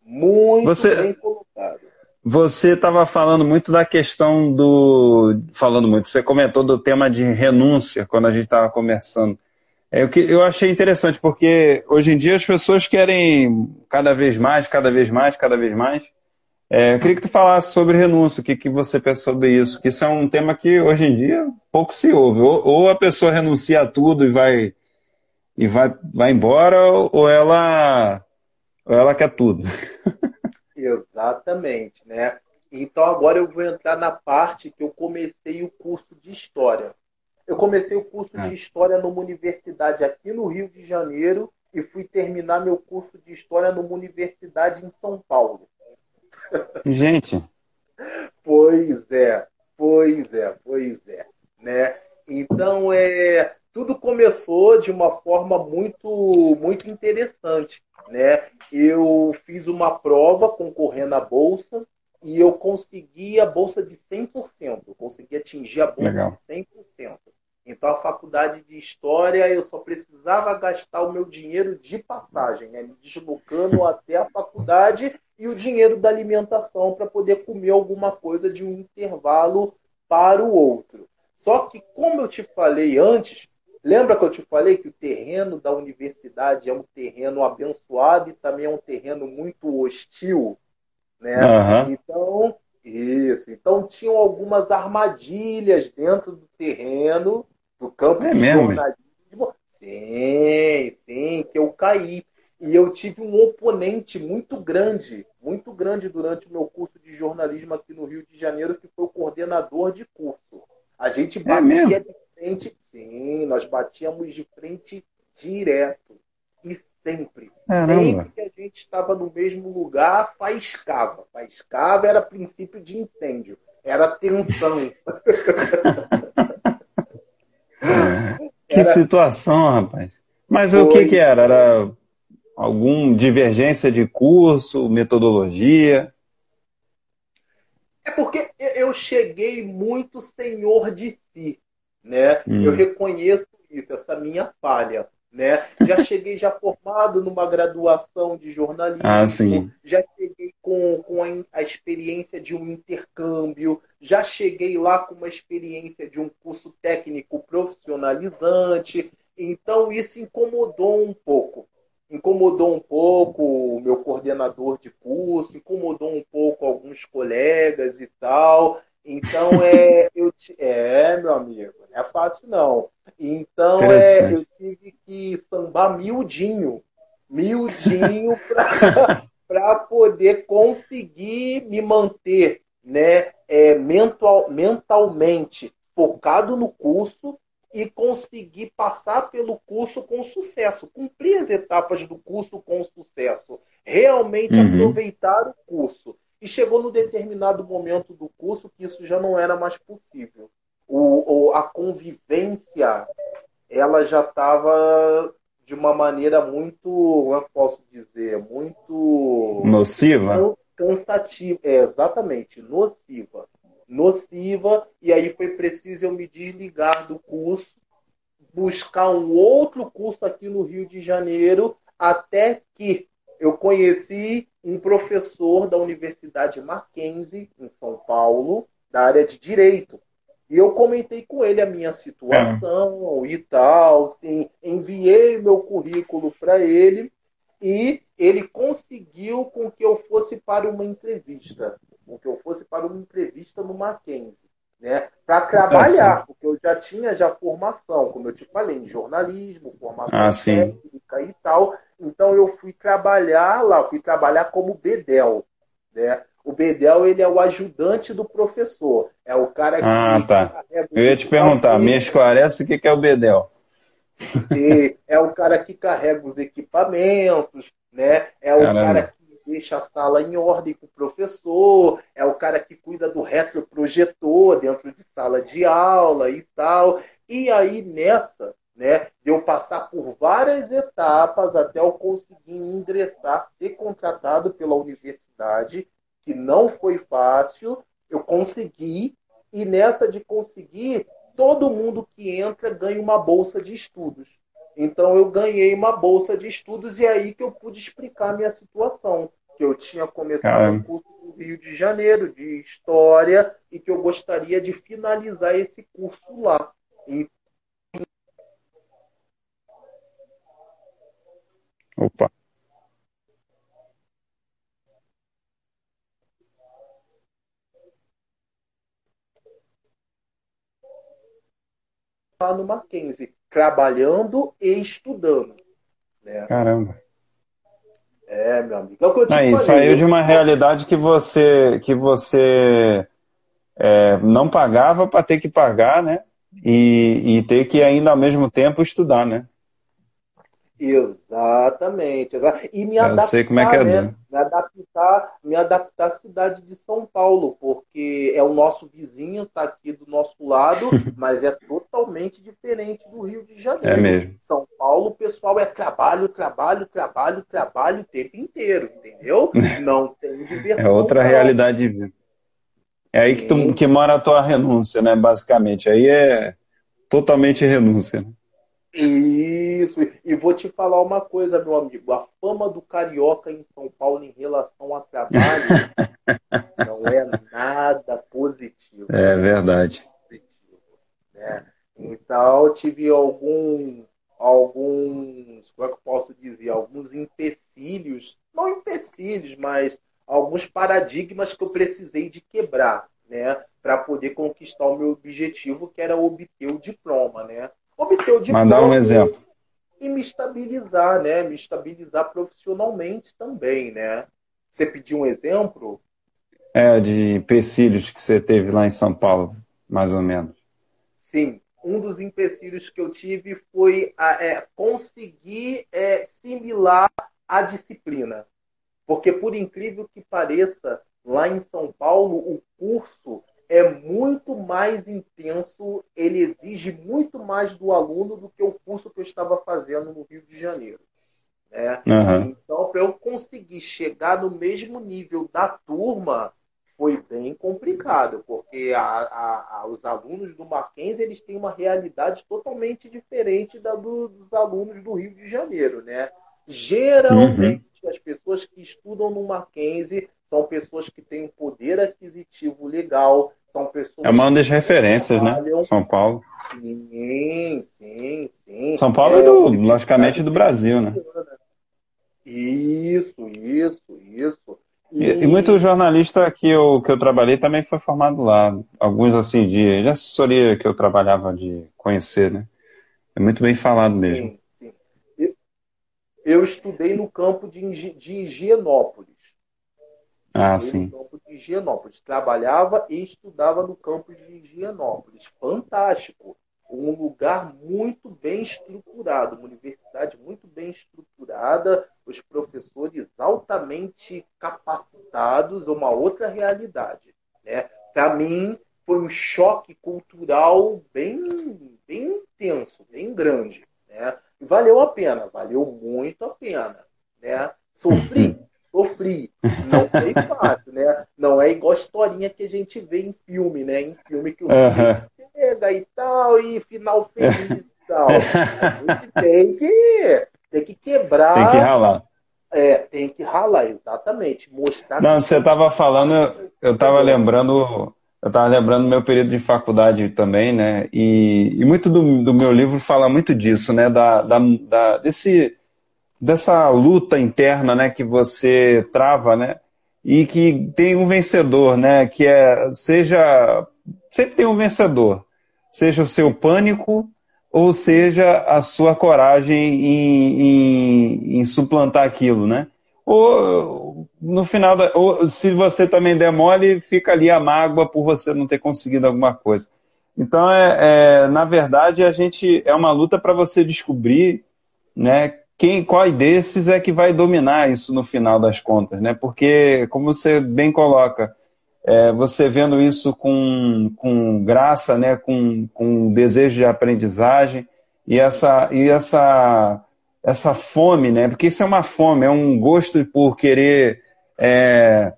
Muito você... bem colocado. Você estava falando muito da questão do. Falando muito, você comentou do tema de renúncia quando a gente estava conversando. É, que eu achei interessante, porque hoje em dia as pessoas querem cada vez mais, cada vez mais, cada vez mais. É, eu queria que tu falasse sobre renúncia, o que, que você pensa sobre isso, que isso é um tema que hoje em dia pouco se ouve. Ou, ou a pessoa renuncia a tudo e vai e vai, vai embora, ou ela, ou ela quer tudo. Exatamente, né? Então agora eu vou entrar na parte que eu comecei o curso de História. Eu comecei o curso de é. História numa universidade aqui no Rio de Janeiro e fui terminar meu curso de História numa universidade em São Paulo. Gente. pois é, pois é, pois é. Né? Então, é, tudo começou de uma forma muito, muito interessante. Né? Eu fiz uma prova concorrendo à bolsa e eu consegui a bolsa de 100%. Eu consegui atingir a bolsa Legal. de 100%. Então, a faculdade de História, eu só precisava gastar o meu dinheiro de passagem, né? me deslocando até a faculdade e o dinheiro da alimentação para poder comer alguma coisa de um intervalo para o outro. Só que, como eu te falei antes, lembra que eu te falei que o terreno da universidade é um terreno abençoado e também é um terreno muito hostil? Né? Uhum. Então, isso. Então, tinham algumas armadilhas dentro do terreno do campo é de mesmo? jornalismo. Sim, sim, que eu caí. E eu tive um oponente muito grande, muito grande durante o meu curso de jornalismo aqui no Rio de Janeiro, que foi o coordenador de curso. A gente é batia é de frente, sim, nós batíamos de frente direto. E sempre. Caramba. Sempre que a gente estava no mesmo lugar, faiscava. Faiscava era princípio de incêndio. Era tensão. Que era... situação, rapaz. Mas Foi... o que, que era? Era algum divergência de curso, metodologia? É porque eu cheguei muito senhor de si, né? Hum. Eu reconheço isso, essa minha falha, né? Já cheguei já formado numa graduação de jornalismo, ah, sim. já cheguei com, com a, a experiência de um intercâmbio, já cheguei lá com uma experiência de um curso técnico profissionalizante, então isso incomodou um pouco. Incomodou um pouco o meu coordenador de curso, incomodou um pouco alguns colegas e tal. Então é, eu é, meu amigo, não é fácil não. Então é, eu tive que sambar miudinho, miudinho para poder conseguir me manter né, é, mental, mentalmente focado no curso e conseguir passar pelo curso com sucesso, cumprir as etapas do curso com sucesso, realmente uhum. aproveitar o curso. E chegou no determinado momento do curso que isso já não era mais possível. O, a convivência ela já estava de uma maneira muito, como eu posso dizer, muito nociva cansativa, é, exatamente, nociva. Nociva, e aí foi preciso eu me desligar do curso, buscar um outro curso aqui no Rio de Janeiro, até que eu conheci um professor da Universidade Mackenzie, em São Paulo, da área de Direito. E eu comentei com ele a minha situação é. e tal, assim, enviei meu currículo para ele e ele conseguiu com que eu fosse para uma entrevista, com que eu fosse para uma entrevista no Mackenzie, né? Para trabalhar, porque eu já tinha já formação, como eu te falei, em jornalismo, formação ah, técnica e tal. Então eu fui trabalhar lá, fui trabalhar como bedel, né? O bedel ele é o ajudante do professor, é o cara que Ah, tá. Eu ia te perguntar, me esclarece o que é o bedel. E é o cara que carrega os equipamentos, né? É o Caramba. cara que deixa a sala em ordem com o professor, é o cara que cuida do retroprojetor dentro de sala de aula e tal. E aí nessa, né, de eu passar por várias etapas até eu conseguir ingressar, ser contratado pela universidade, que não foi fácil, eu consegui, e nessa de conseguir, todo mundo que entra ganha uma bolsa de estudos. Então eu ganhei uma bolsa de estudos e é aí que eu pude explicar a minha situação. Que eu tinha começado o curso no Rio de Janeiro de História e que eu gostaria de finalizar esse curso lá. E... Opa. lá no Mackenzie, trabalhando e estudando. Né? Caramba. É, meu amigo. É o que eu te Aí, falei. saiu de uma realidade que você, que você é, não pagava para ter que pagar, né? E, e ter que ainda ao mesmo tempo estudar, né? Exatamente. E me Eu adaptar, sei como é que é né? duro. Me adaptar, me adaptar à cidade de São Paulo, porque é o nosso vizinho, está aqui do nosso lado, mas é totalmente diferente do Rio de Janeiro. É mesmo. São Paulo, o pessoal é trabalho, trabalho, trabalho, trabalho o tempo inteiro, entendeu? Não tem diversão. É outra realidade de vida. É aí que, tu, que mora a tua renúncia, né? Basicamente. Aí é totalmente renúncia. né? Isso, e vou te falar uma coisa, meu amigo. A fama do carioca em São Paulo em relação a trabalho não é nada positivo. É verdade. né? Então, eu tive algum, alguns, como é que eu posso dizer, alguns empecilhos, não empecilhos, mas alguns paradigmas que eu precisei de quebrar, né, para poder conquistar o meu objetivo, que era obter o diploma, né? Obter o diploma Mandar um exemplo. e me estabilizar, né? Me estabilizar profissionalmente também, né? Você pediu um exemplo? É, de empecilhos que você teve lá em São Paulo, mais ou menos. Sim, um dos empecilhos que eu tive foi é, conseguir é, similar a disciplina. Porque, por incrível que pareça, lá em São Paulo, o curso é muito mais intenso, ele exige muito mais do aluno do que o curso que eu estava fazendo no Rio de Janeiro. Né? Aham. Então, para eu conseguir chegar no mesmo nível da turma, foi bem complicado, porque a- a- a- os alunos do Mackenzie eles têm uma realidade totalmente diferente da do- dos alunos do Rio de Janeiro, né? Geralmente, as pessoas que estudam no Mackenzie são pessoas que têm um poder aquisitivo legal, são pessoas É uma das referências, né? São Paulo. Sim, sim, sim. São Paulo é, do, universidade logicamente, do Brasil, né? Isso, isso, isso. E, e muito jornalista que eu, que eu trabalhei também foi formado lá. Alguns, assim, de, de assessoria que eu trabalhava de conhecer, né? É muito bem falado mesmo. Sim, sim. Eu, eu estudei no campo de, de Higienópolis. Ah, Estudei sim. No campo de Higienópolis. Trabalhava e estudava no campo de Higienópolis. Fantástico. Um lugar muito bem estruturado, uma universidade muito bem estruturada, os professores altamente capacitados, uma outra realidade. Né? Para mim, foi um choque cultural bem, bem intenso, bem grande. Né? E valeu a pena, valeu muito a pena. Né? Sofri, sofri. Não foi fácil, né? Não é igual a historinha que a gente vê em filme, né? Em filme que o Aham. chega e tal, e final feliz e tal. A gente tem que, tem que quebrar. Tem que ralar. É, tem que ralar, exatamente. Mostrar Não, você estava falando, eu estava lembrando, eu estava lembrando do meu período de faculdade também, né? E, e muito do, do meu livro fala muito disso, né? Da, da, da- desse, dessa luta interna, né? Que você trava, né? E que tem um vencedor, né? Que é, seja, sempre tem um vencedor, seja o seu pânico ou seja a sua coragem em, em, em suplantar aquilo, né? Ou no final, da, ou se você também der mole, fica ali a mágoa por você não ter conseguido alguma coisa. Então, é, é, na verdade, a gente é uma luta para você descobrir, né, quem, qual desses é que vai dominar isso no final das contas, né? Porque, como você bem coloca, é, você vendo isso com, com graça, né, com, com desejo de aprendizagem e essa, e essa, essa fome, né? Porque isso é uma fome, é um gosto por querer é,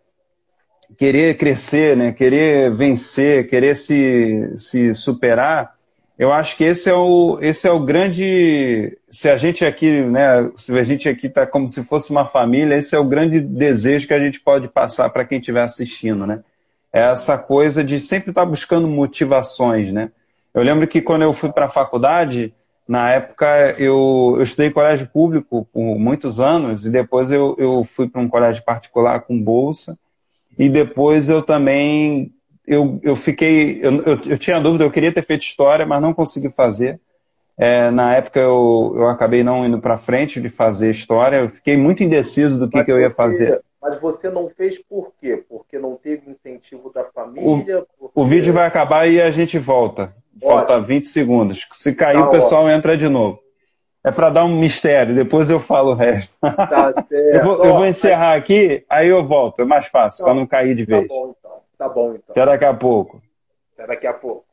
querer crescer, né? Querer vencer, querer se, se superar. Eu acho que esse é o esse é o grande se a gente aqui, né? Se a gente aqui está como se fosse uma família, esse é o grande desejo que a gente pode passar para quem estiver assistindo, né? É essa coisa de sempre estar buscando motivações, né? Eu lembro que quando eu fui para a faculdade, na época eu, eu estudei colégio público por muitos anos e depois eu, eu fui para um colégio particular com bolsa e depois eu também eu, eu fiquei eu, eu, eu tinha dúvida, eu queria ter feito história, mas não consegui fazer. É, na época eu, eu acabei não indo para frente de fazer história, eu fiquei muito indeciso do que, que eu ia fazer. Mas você não fez por quê? Porque não teve incentivo da família? O, porque... o vídeo vai acabar e a gente volta. Falta Ótimo. 20 segundos. Se cair, tá o pessoal ótimo. entra de novo. É para dar um mistério, depois eu falo o resto. Tá eu, vou, eu, vou, encerrar aqui, aí eu volto. É mais fácil, para não cair de tá vez. Tá bom, então. Tá bom, então. Até daqui a pouco. Até daqui a pouco.